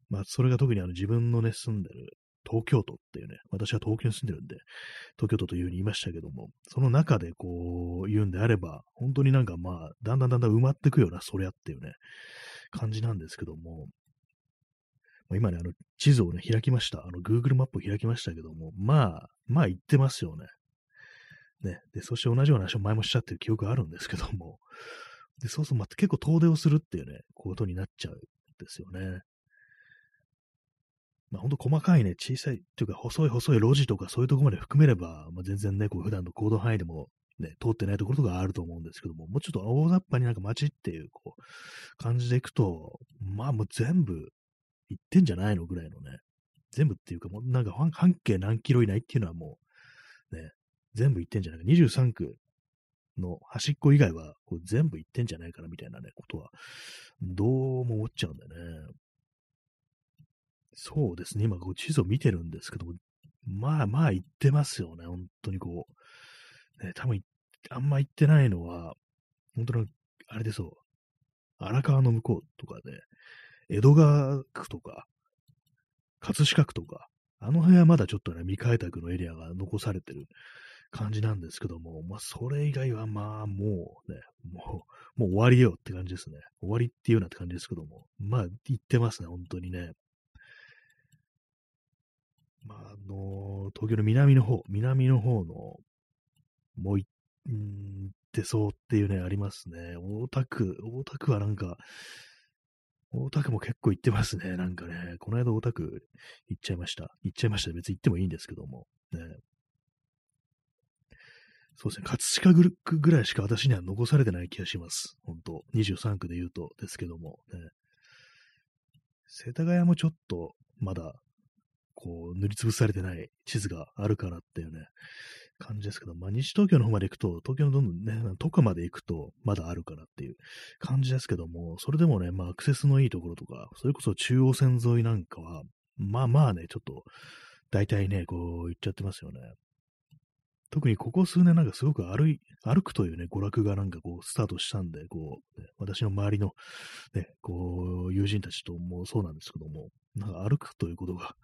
まあそれが特にあの自分のね、住んでる東京都っていうね、私は東京に住んでるんで、東京都というふうに言いましたけども、その中でこう言うんであれば、本当になんかまあ、だんだんだんだん埋まっていくような、そりゃっていうね、感じなんですけども、今ね、あの、地図をね、開きました。あの、Google マップを開きましたけども、まあ、まあ言ってますよね。ね。で、そして同じような話を前もしちゃってる記憶があるんですけども、で、そうすると、まあ、結構遠出をするっていうね、ことになっちゃうんですよね。まあ、ほんと細かいね、小さい、っていうか細い細い路地とかそういうとこまで含めれば、まあ、全然ね、こう普段の行動範囲でもね、通ってないところとかあると思うんですけども、もうちょっと大雑把になんか街っていう、こう、感じでいくと、まあもう全部行ってんじゃないの？ぐらいのね、全部っていうか、もうなんか半径何キロ以内っていうのはもう、ね、全部行ってんじゃないか。23区の端っこ以外はこう全部行ってんじゃないかなみたいなね、ことは、どうも思っちゃうんだよね。そうですね。今、こう地図を見てるんですけども、まあまあ行ってますよね。本当にこう。ね、多分、あんま行ってないのは、本当に、あれでそう。荒川の向こうとかで、江戸川区とか、葛飾区とか、あの辺はまだちょっとね、未開拓のエリアが残されてる感じなんですけども、まあ、それ以外はまあ、もうね、もう、もう終わりよって感じですね。終わりっていうようなって感じですけども、まあ、行ってますね、本当にね。まあ、あの、東京の南の方、南の方の、もうい、んってそうっていうね、ありますね。大田区、大田区はなんか、大田区も結構行ってますね。なんかね、この間大田区行っちゃいました。行っちゃいました。別に行ってもいいんですけども。ね、そうですね、葛飾区ぐらいしか私には残されてない気がします。本当23区で言うとですけども、ね。世田谷もちょっとまだ、こう、塗りつぶされてない地図があるからっていうね、感じですけど、まあ、西東京の方まで行くと、東京のどんどんね、都下まで行くと、まだあるからっていう感じですけども、それでもね、まあ、アクセスのいいところとか、それこそ中央線沿いなんかは、まあまあね、ちょっと、大体ね、こう、行っちゃってますよね。特にここ数年なんかすごく歩い、歩くというね、娯楽がなんかこう、スタートしたんで、こう、ね、私の周りの、ね、こう、友人たちともそうなんですけども、なんか歩くということが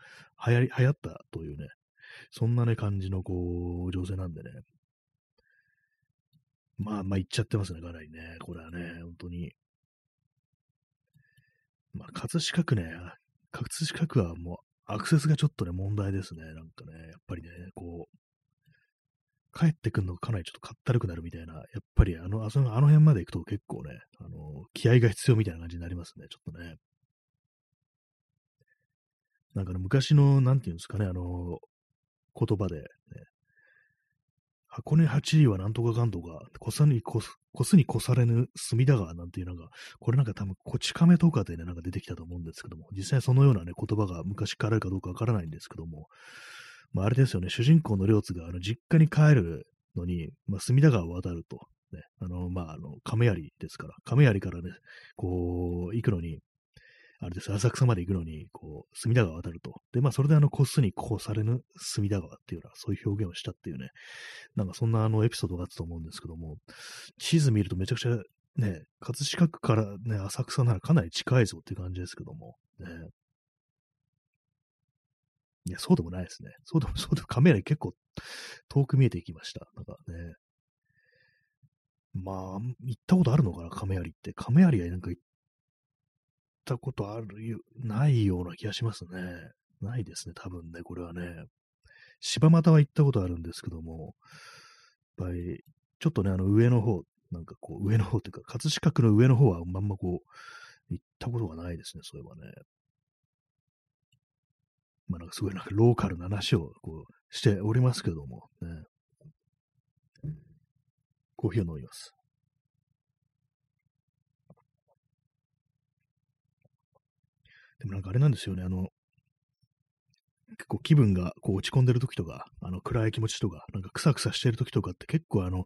流行り、流行ったというね、そんなね、感じのこう、情勢なんでね。まあまあ行っちゃってますね、かなりね。これはね、本当に。まあ、葛飾区ね、葛飾区はもうアクセスがちょっとね、問題ですね。なんかね、やっぱりね、こう、帰ってくるのがかなりちょっとかったるくなるみたいな、やっぱりあの、あそのあの辺まで行くと結構ね、あの、気合が必要みたいな感じになりますね、ちょっとね。なんかね、昔の、なんていうんですかね、あの、言葉で、ね、箱根八里はなんとかかんとか、こさにこす、こすにこされぬ隅田川なんていうのが、これなんか多分、こち亀とかでね、なんか出てきたと思うんですけども、実際そのようなね、言葉が昔からあるかどうかわからないんですけども、まあ、あれですよね、主人公の両津があの実家に帰るのに、まあ、隅田川を渡ると、ね、あの、まあ、あの、亀有ですから、亀有からね、こう、行くのに、あれです、浅草まで行くのに、こう、隅田川渡ると。で、まあ、それであの、こっすにこうされぬ隅田川っていうのは、そういう表現をしたっていうね、なんかそんなあの、エピソードがあったと思うんですけども、地図見るとめちゃくちゃ、ね、葛飾区からね、浅草ならかなり近いぞっていう感じですけども、ね。いや、そうでもないですね。そうでも、そうでも、カメラ結構遠く見えていきました。なんかね。まあ、行ったことあるのかな、亀有って。亀有はなんか行ったことあるよ、ないような気がしますね。ないですね、多分ね、これはね。柴又は行ったことあるんですけども、やっぱり、ちょっとね、あの上の方、なんかこう、上の方っていうか、葛飾区の上の方はまんまこう、行ったことがないですね、そういえばね。まあなんかすごいなんかローカルな話をこうしておりますけども、ね。コーヒーを飲みます。でもなんかあれなんですよね、あの、結構気分がこう落ち込んでる時とか、あの暗い気持ちとか、なんかクサクサしてる時とかって結構あの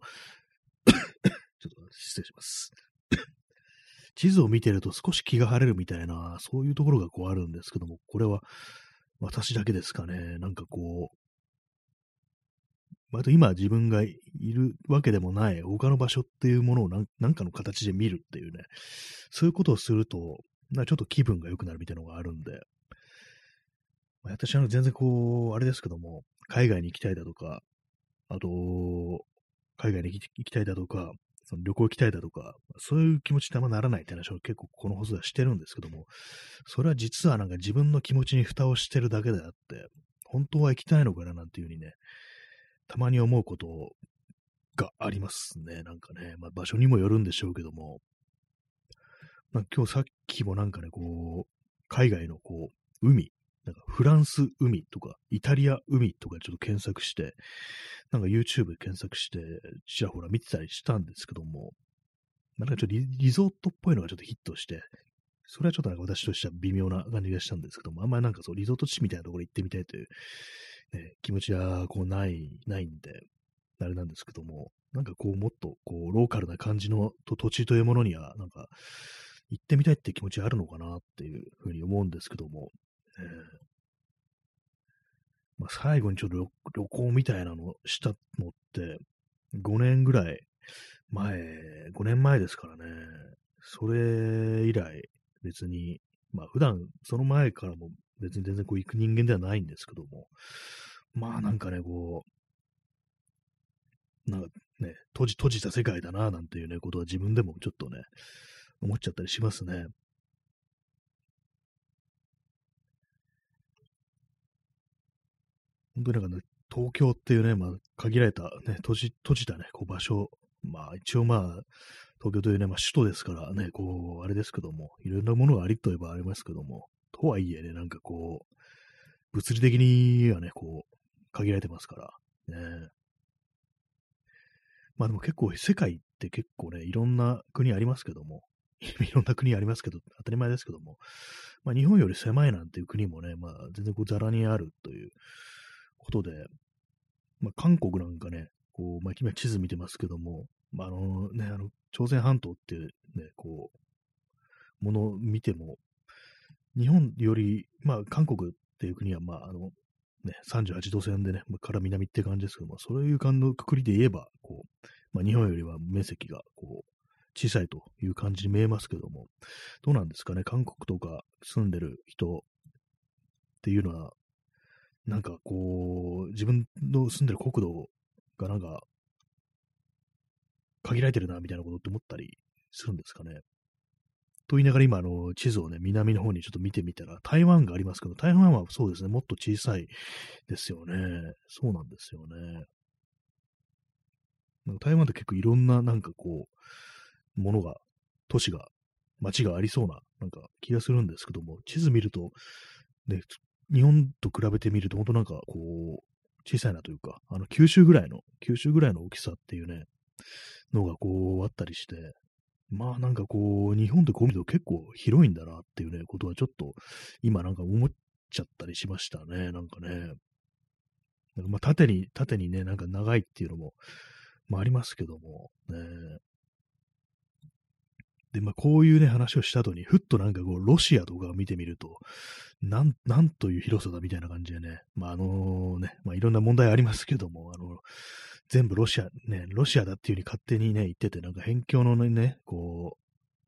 ちょっと失礼します。地図を見てると少し気が晴れるみたいな、そういうところがこうあるんですけども、これは私だけですかね。なんかこう、割と今自分がいるわけでもない他の場所っていうものを何かの形で見るっていうね、そういうことをすると、なちょっと気分が良くなるみたいなのがあるんで、まあ、私は全然こう、あれですけども、海外に行きたいだとか、あと、海外に行きたいだとか、その旅行行きたいだとか、そういう気持ちってあんまならないって話を結構この放送ではしてるんですけども、それは実はなんか自分の気持ちに蓋をしてるだけであって、本当は行きたいのかななんていうふうにね、たまに思うことがありますね。なんかね、まあ、場所にもよるんでしょうけども、まあ、今日さっきもなんかね、こう、海外のこう、海、なんかフランス海とか、イタリア海とかちょっと検索して、なんか YouTube で検索して、ちらほら見てたりしたんですけども、なんかちょっとリリゾートっぽいのがちょっとヒットして、それはちょっとなんか私としては微妙な感じがしたんですけども、あんまりなんかそう、リゾート地みたいなところ行ってみたいという、ね、気持ちはこうない、ないんで、あれなんですけども、なんかこうもっとこうローカルな感じの土地というものには、なんか行ってみたいって気持ちあるのかなっていうふうに思うんですけども、えーまあ、最後にちょっと旅行みたいなのしたのって、5年ぐらい前、5年前ですからね、それ以来、別に、まあ普段、その前からも別に全然こう行く人間ではないんですけども、まあなんかね、こう、なんかね、閉じ、閉じた世界だな、なんていうね、ことは自分でもちょっとね、思っちゃったりしますね。本当になんかね、東京っていうね、まあ、限られたね、閉じ、閉じたね、こう場所、まあ、一応まあ、東京というね、まあ、首都ですからね、こう、あれですけども、いろんなものがありといえばありますけども、とはいえね、なんかこう、物理的にはね、こう、限られてますから、ね。まあでも結構世界って結構ね、いろんな国ありますけども、いろんな国ありますけど、当たり前ですけども、まあ、日本より狭いなんていう国もね、まあ、全然こう、ざらにあるということで、まあ、韓国なんかね、こう、まあ、今地図見てますけども、まあ、あのね、あの、朝鮮半島っていうね、こう、ものを見ても、日本より、まあ、韓国っていう国は、まあ、あの、ね、38度線でね、まあ、から南って感じですけども、そういう感のくくりで言えば、こう、まあ、日本よりは面積が、こ、小さいという感じに見えますけども、どうなんですかね、韓国とか住んでる人っていうのは、なんかこう、自分の住んでる国土がなんか、限られてるな、みたいなことって思ったりするんですかね？と言いながら今、あの、地図をね、南の方にちょっと見てみたら、台湾がありますけど、台湾はそうですね、もっと小さいですよね。そうなんですよね。台湾って結構いろんな、なんかこう、ものが、都市が、街がありそうな、なんか気がするんですけども、地図見ると、ね、日本と比べてみると、本当なんかこう、小さいなというか、あの、九州ぐらいの、九州ぐらいの大きさっていうね、のがこうあったりして、まあなんかこう、日本ってこう見ると結構広いんだなっていうね、ことはちょっと今なんか思っちゃったりしましたね、なんかね。まあ縦に、縦にね、なんか長いっていうのも、まあありますけども、ね。で、まあこういうね、話をした後に、ふっとなんかこう、ロシアとかを見てみると、なん、なんという広さだみたいな感じでね、まああのね、まあいろんな問題ありますけども、あの、全部ロシア、ね、ロシアだっていう風に勝手にね、言ってて、なんか辺境のね、こう、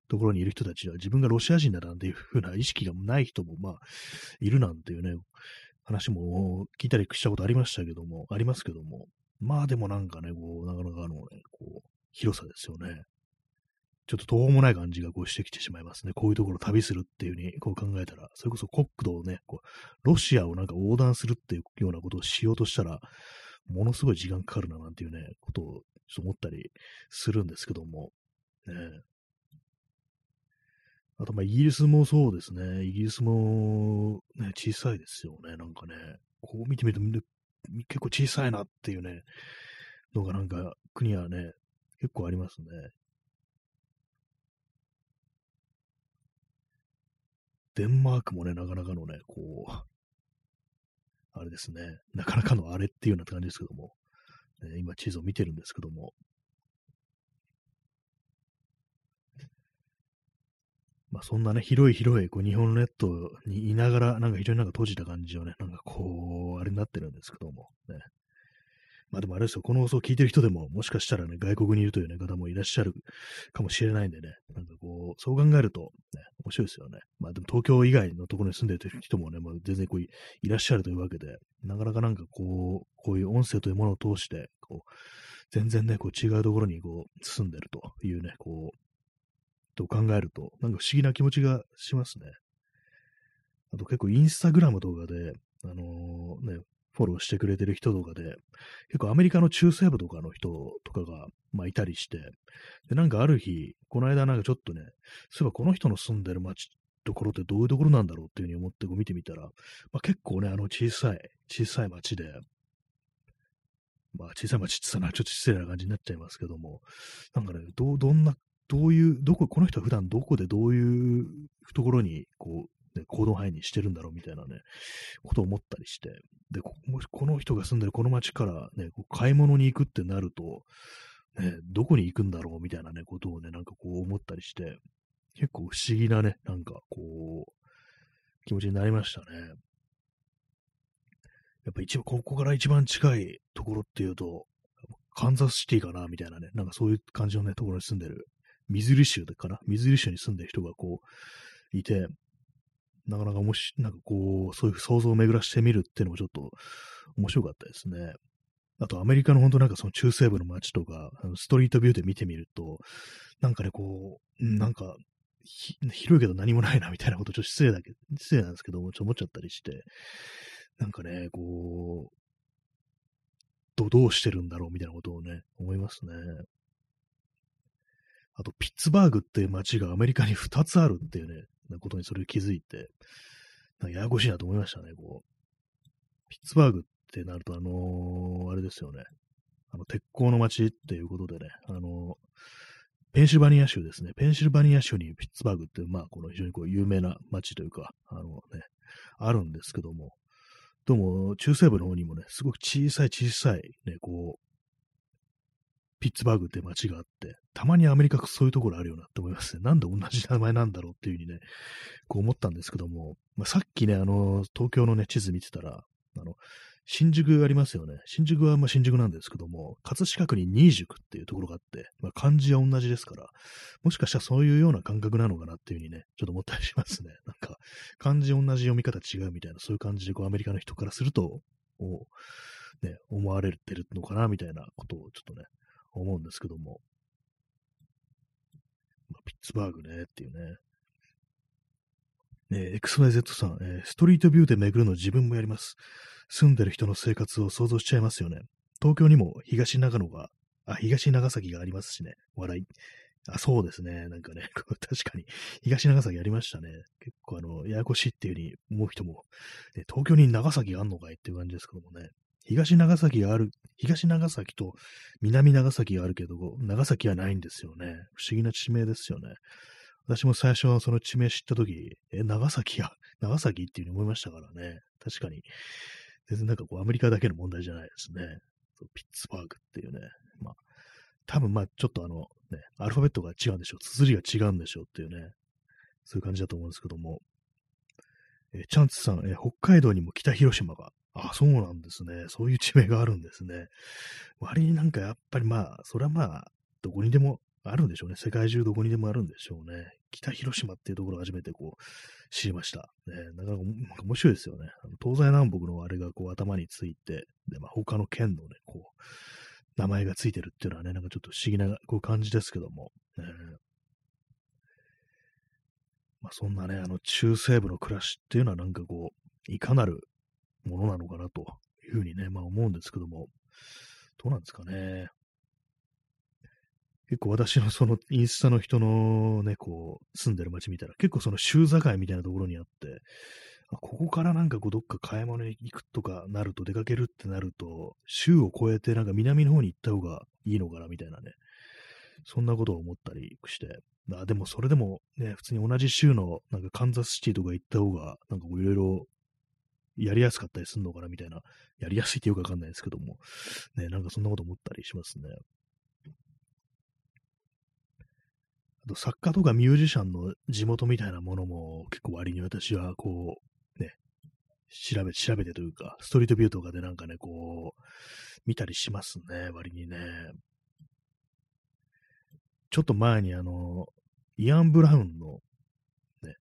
ところにいる人たちは自分がロシア人だなんていう風な意識がない人も、まあ、いるなんていうね、話も聞いたりしたことありましたけども、ありますけども、まあでもなんかね、こう、なかなかのね、こう、広さですよね。ちょっと途方もない感じがこうしてきてしまいますね。こういうところを旅するっていう風にこう考えたら、それこそ国土をね、こうロシアをなんか横断するっていうようなことをしようとしたら、ものすごい時間かかるななんていうね、ことをちょっと思ったりするんですけども、ね。あと、ま、イギリスもそうですね。イギリスも、ね、小さいですよね。なんかね、こう見てみると、結構小さいなっていうね、のがなんか、国はね、結構ありますね。デンマークもね、なかなかのね、こう、あれですね、なかなかのあれっていうような感じですけども、ね、今地図を見てるんですけども、まあそんなね、広い広いこう日本列島にいながら、なんか非常になんか閉じた感じをね、なんかこう、あれになってるんですけども、ね、まあでもあれですよ、この放送を聞いてる人でも、もしかしたらね、外国にいるという、ね、方もいらっしゃるかもしれないんでね、なんかこう、そう考えると、ね、面白いですよね。まあでも東京以外のところに住んでる人もね、まあ、全然こういらっしゃるというわけで、なかなかなんかこう、こういう音声というものを通して、こう、全然ね、こう違うところにこう、住んでるというね、こう、と考えると、なんか不思議な気持ちがしますね。あと結構インスタグラムとかで、あのー、ね、フォローしてくれてる人とかで、結構アメリカの中西部とかの人とかが、まあ、いたりして、で、なんかある日、この間なんかちょっとね、そういえばこの人の住んでる街、ところってどういうところなんだろうっていうふうに思ってこう見てみたら、まあ、結構ね、あの小さい、小さい街で、まあ小さい街って言ったらちょっと失礼な感じになっちゃいますけども、なんかね、どどんな、どういう、どこ、この人は普段どこでどういうところに、こう、ね、行動範囲にしてるんだろうみたいなね、ことを思ったりして、で、ここの人が住んでるこの町からね、こう買い物に行くってなると、ね、どこに行くんだろうみたいなね、ことをね、なんかこう思ったりして、結構不思議なね、なんかこう、気持ちになりましたね。やっぱ一番、ここから一番近いところっていうと、カンザスシティかなみたいなね、なんかそういう感じのね、ところに住んでる、ミズリ州かな？ミズリ州に住んでる人がこう、いて、なかなかもし、なんかこう、そういう想像を巡らしてみるっていうのもちょっと面白かったですね。あとアメリカの本当なんかその中西部の街とか、ストリートビューで見てみると、なんかね、こう、なんか、広いけど何もないなみたいなことちょっと失礼だけど、失礼なんですけども、ちょっと思っちゃったりして、なんかね、こう、どどうしてるんだろうみたいなことをね、思いますね。あと、ピッツバーグっていう街がアメリカに2つあるっていうね、なことにそれ気づいて、なんかややこしいなと思いましたね、こう。ピッツバーグってなると、あのー、あれですよね。あの、鉄鋼の街っていうことでね、あのー、ペンシルバニア州ですね。ペンシルバニア州にピッツバーグっていう、まあ、この非常にこう有名な街というか、あのね、あるんですけども、どうも中西部の方にもね、すごく小さい小さいね、こう、ピッツバーグって街があって、たまにアメリカそういうところあるよなって思いますね。なんで同じ名前なんだろうっていうふうにね、こう思ったんですけども、まあ、さっきね、あの、東京のね、地図見てたら、あの、新宿ありますよね。新宿はまあ新宿なんですけども、葛飾区に新宿っていうところがあって、まあ、漢字は同じですから、もしかしたらそういうような感覚なのかなっていうふうにね、ちょっと思ったりしますね。なんか、漢字同じ読み方違うみたいな、そういう感じでこうアメリカの人からすると、ね、思われてるのかなみたいなことをちょっとね、思うんですけども。まあ、ピッツバーグねっていうね。えー、XYZ さん、えー、ストリートビューで巡るの自分もやります。住んでる人の生活を想像しちゃいますよね。東京にも東長野が、あ、東長崎がありますしね。笑い。あ、そうですね。なんかね、確かに、東長崎ありましたね。結構あの、ややこしいっていうふうに思う人も、ね、東京に長崎があんのかいっていう感じですけどもね。東長崎がある、東長崎と南長崎があるけど、長崎はないんですよね。不思議な地名ですよね。私も最初はその地名知ったとき、え、長崎や、長崎っていうふうに思いましたからね。確かに。全然なんかこうアメリカだけの問題じゃないですね。ピッツバーグっていうね。まあ、多分まあちょっとあの、ね、アルファベットが違うんでしょう。綴りが違うんでしょうっていうね。そういう感じだと思うんですけども。えチャンツさん、え北海道にも北広島があ、そうなんですね。そういう地名があるんですね。割になんかやっぱりまあ、それはまあ、どこにでもあるんでしょうね。世界中どこにでもあるんでしょうね。北広島っていうところを初めてこう、知りました。ね、なかなか面白いですよね。東西南北のあれがこう頭について、で、まあ他の県のね、こう、名前がついてるっていうのはね、なんかちょっと不思議なこう感じですけども。ね、まあそんなね、あの中西部の暮らしっていうのはなんかこう、いかなるものなのかなというふうにね、まあ思うんですけども、どうなんですかね。結構私のそのインスタの人のね、こう、住んでる街見たら、結構その州境みたいなところにあって、あここからなんかこうどっか買い物に行くとかなると、出かけるってなると、州を越えてなんか南の方に行った方がいいのかなみたいなね、そんなことを思ったりして、あでもそれでもね、普通に同じ州のなんかカンザスシティとか行った方が、なんかいろいろやりやすかったりするのかなみたいな、やりやすいってよくわかんないですけども、ね、なんかそんなこと思ったりしますね。あと、作家とかミュージシャンの地元みたいなものも結構割に私はこう、ね、調べ、調べてというか、ストリートビューとかでなんかね、こう、見たりしますね、割にね。ちょっと前にあの、イアン・ブラウンの、ね、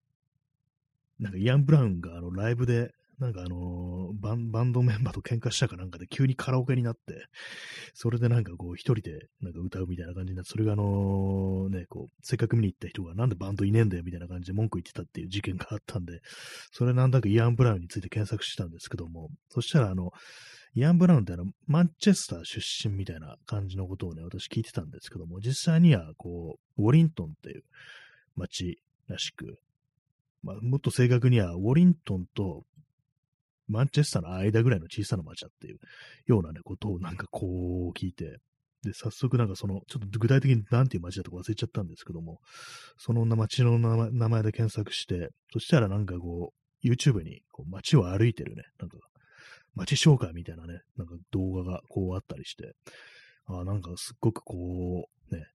なんかイアン・ブラウンがあのライブでなんかあのー、バン、バンドメンバーと喧嘩したかなんかで急にカラオケになって、それでなんかこう一人でなんか歌うみたいな感じになって、それがあのね、こう、せっかく見に行った人がなんでバンドいねえんだよみたいな感じで文句言ってたっていう事件があったんで、それなんだかイアン・ブラウンについて検索したんですけども、そしたらあの、イアン・ブラウンってあの、マンチェスター出身みたいな感じのことをね、私聞いてたんですけども、実際にはこう、ウォリントンっていう街らしく、まあ、もっと正確には、ウォリントンとマンチェスターの間ぐらいの小さな町だっていうようなね、ことをなんかこう聞いて、で、早速なんかその、ちょっと具体的に何ていう町だとか忘れちゃったんですけども、その町の名前で検索して、そしたらなんかこう、YouTube にこう街を歩いてるね、なんか、街紹介みたいなね、なんか動画がこうあったりして、あなんかすっごくこう、ね、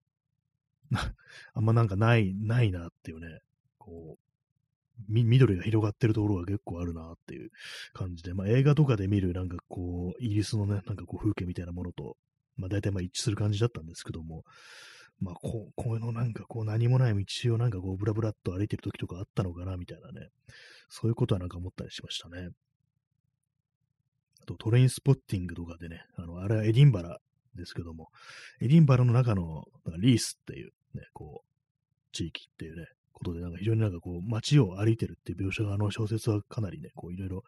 あんまなんかない、ないなっていうね、こう、緑が広がってるところが結構あるなっていう感じで、まあ映画とかで見るなんかこう、イギリスのね、なんかこう風景みたいなものと、まあ大体まあ一致する感じだったんですけども、まあこう、このなんかこう何もない道をなんかこうブラブラっと歩いてる時とかあったのかなみたいなね、そういうことはなんか思ったりしましたね。あとトレインスポッティングとかでね、あの、あれはエディンバラですけども、エディンバラの中のリースっていうね、こう、地域っていうね、ことで、なんか非常になんかこう、街を歩いてるっていう描写があの小説はかなりね、こういろいろ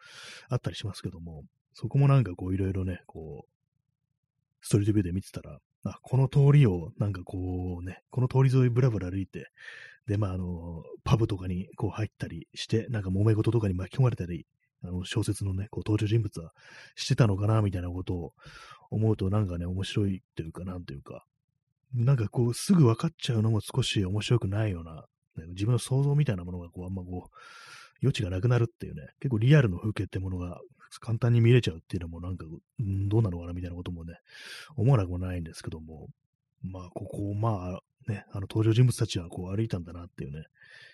あったりしますけども、そこもなんかこういろいろね、こう、ストリートビューで見てたら、あ、この通りをなんかこうね、この通り沿いぶらぶら歩いて、で、まああの、パブとかにこう入ったりして、なんか揉め事とかに巻き込まれたり、あの小説のね、こう登場人物はしてたのかな、みたいなことを思うとなんかね、面白いというか、なんというか、なんかこう、すぐ分かっちゃうのも少し面白くないような、ね、自分の想像みたいなものがこう、あんまこう、余地がなくなるっていうね、結構リアルの風景ってものが簡単に見れちゃうっていうのもなんか、んどうなのかなみたいなこともね、思わなくもないんですけども、まあ、ここ、まあ、ね、あの登場人物たちはこう歩いたんだなっていうね、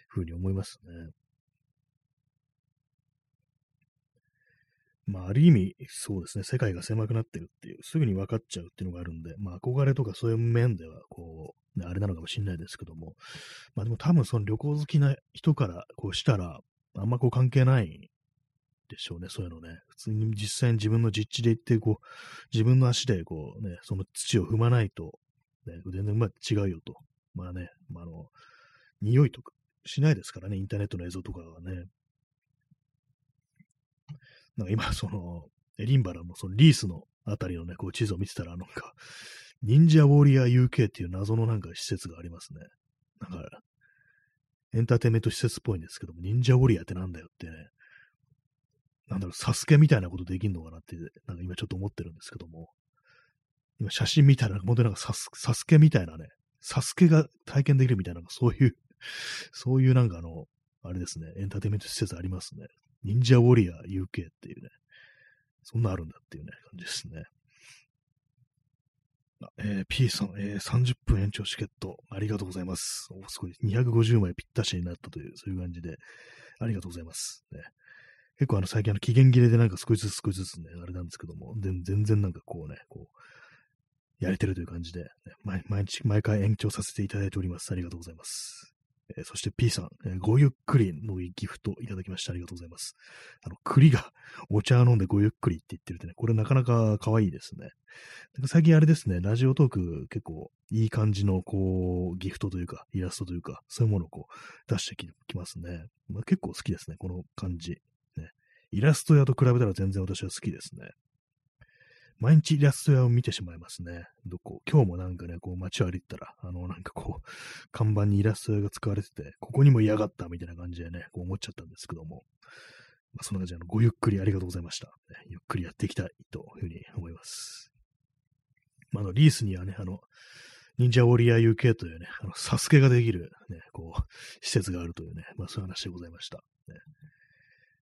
ふうに思いますね。まあ、ある意味、そうですね、世界が狭くなってるっていう、すぐに分かっちゃうっていうのがあるんで、まあ、憧れとかそういう面では、こう、ね、あれなのかもしれないですけども、まあでも多分その旅行好きな人からこうしたら、あんまこう関係ないでしょうね、そういうのね。普通に実際に自分の実地で行って、こう、自分の足でこうね、その土を踏まないと、ね、全然まあ違うよと。まあね、まあ、あの、匂いとかしないですからね、インターネットの映像とかはね。なんか今、その、エリンバラのそのリースのあたりのね、こう地図を見てたら、なんか、忍者ウォリアー UK っていう謎のなんか施設がありますね。なんか、エンターテイメント施設っぽいんですけども、忍者ウォリアーってなんだよってね、なんだろう、サスケみたいなことできんのかなって、なんか今ちょっと思ってるんですけども、今写真見たら、本当になんかサスサスケみたいなね、サスケが体験できるみたいな、そういうそういうなんかあの、あれですね、エンターテイメント施設ありますね。忍者ウォリアー UK っていうね、そんなあるんだっていうね、感じですね。えー、P さん、えー、30分延長チケット、ありがとうございます。おすごい。250枚ぴったしになったという、そういう感じで、ありがとうございます。ね、結構あの、最近あの、期限切れでなんか少しずつ少しずつね、あれなんですけども、全然なんかこうね、こう、やれてるという感じで、ね、毎日、毎回延長させていただいております。ありがとうございます。えー、そして P さん、えー、ごゆっくりのギフトいただきましてありがとうございます。あの、栗がお茶飲んでごゆっくりって言ってるってね、これなかなか可愛いですね。なんか最近あれですね、ラジオトーク結構いい感じのこう、ギフトというか、イラストというか、そういうものをこう出してきますね。まあ、結構好きですね、この感じ。ね。イラスト屋と比べたら全然私は好きですね。毎日イラスト屋を見てしまいますね。どこ？今日もなんかね、こう街を歩いたら、あの、なんかこう、看板にイラスト屋が使われてて、ここにも嫌がったみたいな感じでね、こう思っちゃったんですけども、まあ、そんな感じで、あの、ごゆっくりありがとうございました。ゆっくりやっていきたいというふうに思います。まあ、あの、リースにはね、あの、忍者ウォリアー UK というね、あの、サスケができる、ね、こう、施設があるというね、まあそういう話でございました。ね、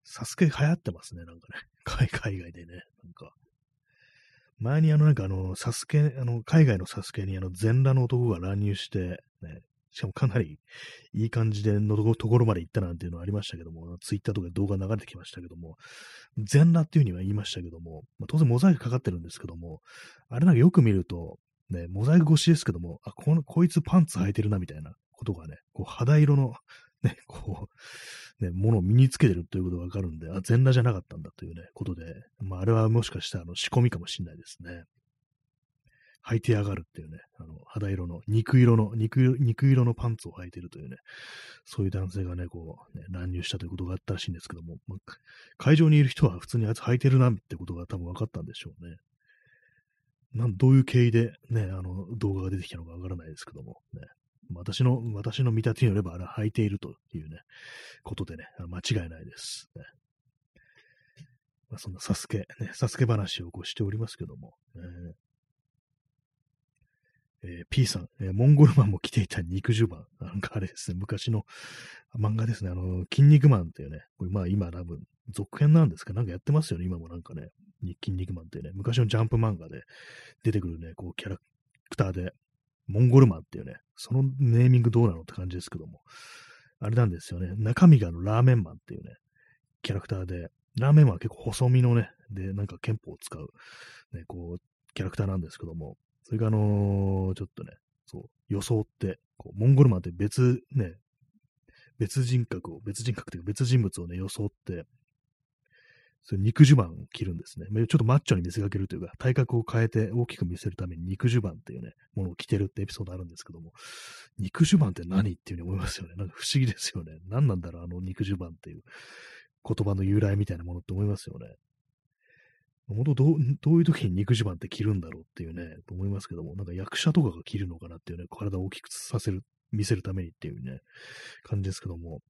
サスケ流行ってますね、なんかね。海外でね、なんか。前にあのなんかあの、サスケ、あの、海外のサスケにあの、全裸の男が乱入して、ね、しかもかなりいい感じでのところまで行ったなんていうのはありましたけども、ツイッターとかで動画流れてきましたけども、全裸っていうには言いましたけども、まあ、当然モザイクかかってるんですけども、あれなんかよく見ると、ね、モザイク越しですけども、あ、この、こいつパンツ履いてるなみたいなことがね、こう肌色の、ね、こう、ね、ものを身につけてるということがわかるんで、あ、全裸じゃなかったんだというね、ことで、まあ、あれはもしかしたらあの仕込みかもしれないですね。履いてやがるっていうね、あの、肌色の、肉色の、肉肉色のパンツを履いてるというね、そういう男性がね、こう、ね、乱入したということがあったらしいんですけども、まあ、会場にいる人は普通にあいつ履いてるなってことが多分分かったんでしょうね。なんどういう経緯でね、あの、動画が出てきたのかわからないですけども、ね。私の、私の見立てによれば、あれ履いているというね、ことでね、間違いないです。ね。まあ、そんなサスケ、ね、サスケ話をこうしておりますけども、えーえー、P さん、えー、モンゴルマンも着ていた肉襦袢。なんかあれですね、昔の漫画ですね、あの、筋肉マンっていうね、これまあ今多分、続編なんですか？なんかやってますよね、今もなんかね、筋肉マンってね、昔のジャンプ漫画で出てくるね、こうキャラクターで、モンゴルマンっていうね、そのネーミングどうなのって感じですけども、あれなんですよね、中身があのラーメンマンっていうね、キャラクターで、ラーメンマンは結構細身のね、で、なんか憲法を使う、ね、こう、キャラクターなんですけども、それがあのー、ちょっとね、そう、装って、こう、モンゴルマンって別、ね、別人格を、別人格というか別人物をね、装って、そ肉襦袢を着るんですね。ちょっとマッチョに見せかけるというか、体格を変えて大きく見せるために肉襦袢っていうね、ものを着てるってエピソードあるんですけども、肉襦袢って何っていうふうに思いますよね。なんか不思議ですよね。何なんだろう、あの肉襦袢っていう言葉の由来みたいなものって思いますよね。本当どう、どういう時に肉襦袢って着るんだろうっていうね、と思いますけども、なんか役者とかが着るのかなっていうね、体を大きくさせる、見せるためにっていうね、感じですけども、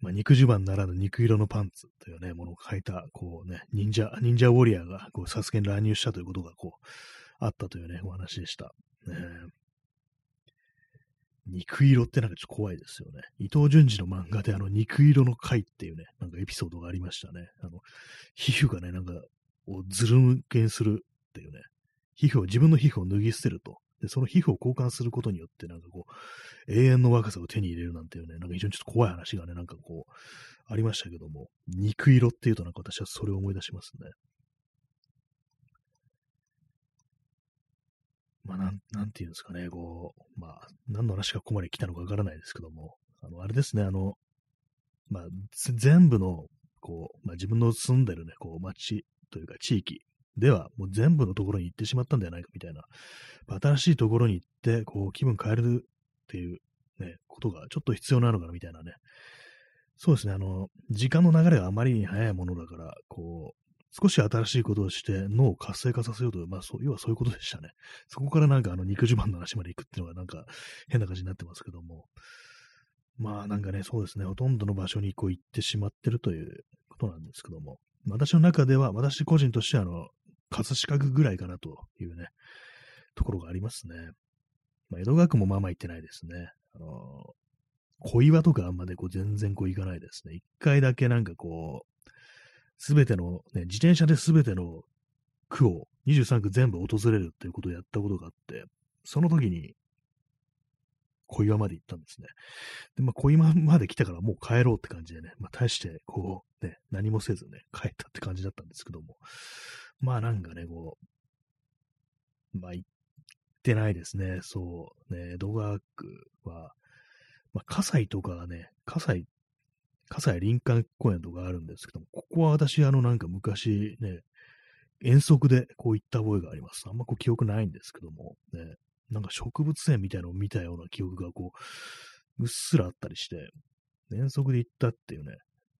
まあ、肉襦袢ならぬ肉色のパンツというね、ものを書いた、こうね、忍者、忍者ウォリアーが、こう、サスケに乱入したということが、こう、あったというね、お話でした。肉色ってなんかちょっと怖いですよね。伊藤淳二の漫画であの肉色の回っていうね、なんかエピソードがありましたね。あの、皮膚がね、なんか、をずるむけにするっていうね、皮膚を、自分の皮膚を脱ぎ捨てると。で、その皮膚を交換することによって、なんかこう、永遠の若さを手に入れるなんていうね、なんか非常にちょっと怖い話がね、なんかこう、ありましたけども、肉色っていうとなんか私はそれを思い出しますね。まあ、なん、なんていうんですかね、こう、まあ、何の話がここまで来たのかわからないですけども、あの、あれですね、あの、まあ、全部の、こう、まあ、自分の住んでるね、こう、街というか地域では、もう全部のところに行ってしまったんじゃないかみたいな、新しいところに行って、こう、気分変えるっていうね、ことがちょっと必要なのかなみたいなね。そうですね、あの、時間の流れがあまりに早いものだから、こう、少し新しいことをして脳を活性化させようという、まあそう、要はそういうことでしたね。そこからなんかあの肉自慢の話まで行くっていうのがなんか変な感じになってますけども。まあなんかね、そうですね、ほとんどの場所にこう行ってしまってるということなんですけども。私の中では、私個人としてはあの、葛飾区ぐらいかなというね、ところがありますね。まあ、江戸川区もまあまあ行ってないですね。あの小岩とかあんまでこう全然こう行かないですね。一回だけなんかこう、すべての、ね、自転車ですべての区を、23区全部訪れるっていうことをやったことがあって、その時に、小岩まで行ったんですね。で、まあ、小岩まで来たからもう帰ろうって感じでね、まあ、大して、こう、ね、何もせずね、帰ったって感じだったんですけども、まあ、なんかね、こう、まあ、行ってないですね。そう、ね、江戸川区は、まあ、葛西とかね、葛西葛西林間公園とかあるんですけども、ここは私、あの、なんか昔ね、遠足でこう行った覚えがあります。あんまこう記憶ないんですけども、ね、なんか植物園みたいなのを見たような記憶がこう、うっすらあったりして、遠足で行ったっていうね、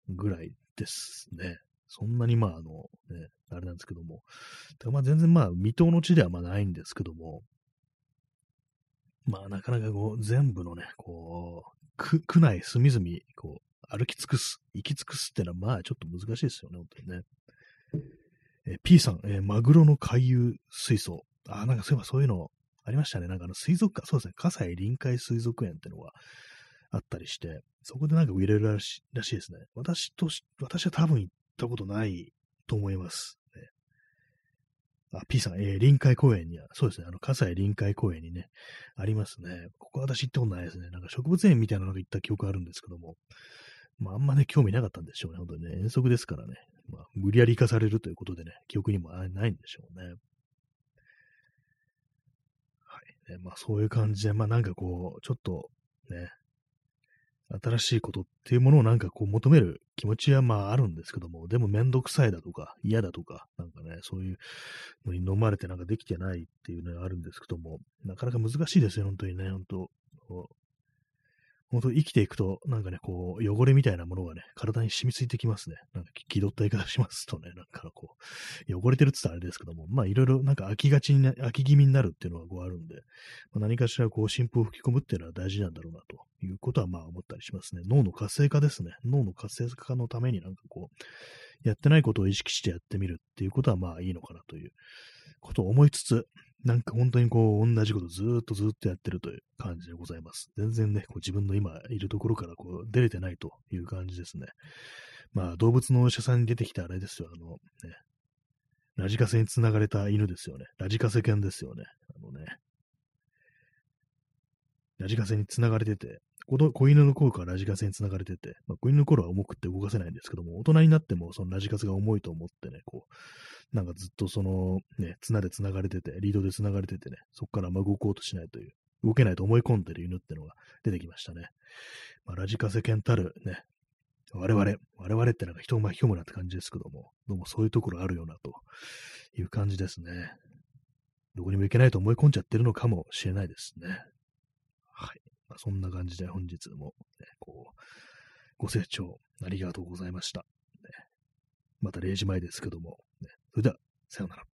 ぐらいですね。そんなにまあ、あの、ね、あれなんですけども。まあ全然まあ、未踏の地ではまあないんですけども、まあなかなかこう、全部のね、こう、区区内隅々、こう、歩き尽くす、行き尽くすってのは、まあ、ちょっと難しいですよね、本当にね。えー、P さん、えー、マグロの回遊水槽。あ、なんかそういえばそういうのありましたね。なんかあの水族館、そうですね、葛西臨海水族園ってのがあったりして、そこでなんか入れるらしらしいですね。私とし、私は多分行っったことないと思います。ね、あ、P さん、えー、臨海公園には、そうですね、あの、葛西臨海公園にね、ありますね。ここ私行ったことないですね。なんか植物園みたいなのが行った記憶あるんですけども、まあ、あんまね、興味なかったんでしょうね。本当にね、遠足ですからね。まあ、無理やり行かされるということでね、記憶にもないんでしょうね。はい。ね、まあ、そういう感じで、まあ、なんかこう、ちょっと、ね、新しいことっていうものをなんかこう求める気持ちはまああるんですけども、でもめんどくさいだとか嫌だとか、なんかね、そういうのに飲まれてなんかできてないっていうのはあるんですけども、なかなか難しいですよ、本当にね、本当。本当生きていくと、なんかね、こう、汚れみたいなものがね、体に染みついてきますね。なんか気取った言い方しますとね、なんかこう、汚れてるって言ったらあれですけども、まあいろいろなんか飽きがちにな、飽き気味になるっていうのがこうあるんで、まあ、何かしらこう、新風を吹き込むっていうのは大事なんだろうな、ということはまあ思ったりしますね。脳の活性化ですね。脳の活性化のためになんかこう、やってないことを意識してやってみるっていうことはまあいいのかなということを思いつつ、なんか本当にこう、同じことずっとずっとやってるという感じでございます。全然ね、こう自分の今いるところからこう出れてないという感じですね。まあ、動物のお医者さんに出てきたあれですよ、あの、ね、ラジカセにつながれた犬ですよね。ラジカセ犬ですよね。あのね、ラジカセにつながれてて、子犬の頃からラジカセにつながれてて、まあ、子犬の頃は重くて動かせないんですけども、大人になってもそのラジカセが重いと思ってね、こう、なんかずっとその、ね、綱で繋がれてて、リードで繋がれててね、そこからあま動こうとしないという、動けないと思い込んでる犬ってのが出てきましたね。まあ、ラジカセ犬たるね、我々、我々ってなんか人を巻き込むなって感じですけども、どうもそういうところあるよなという感じですね。どこにも行けないと思い込んじゃってるのかもしれないですね。はい。そんな感じで本日も、ね、こう、ご清聴ありがとうございました。ね、また0時前ですけども、ね、それでは、さようなら。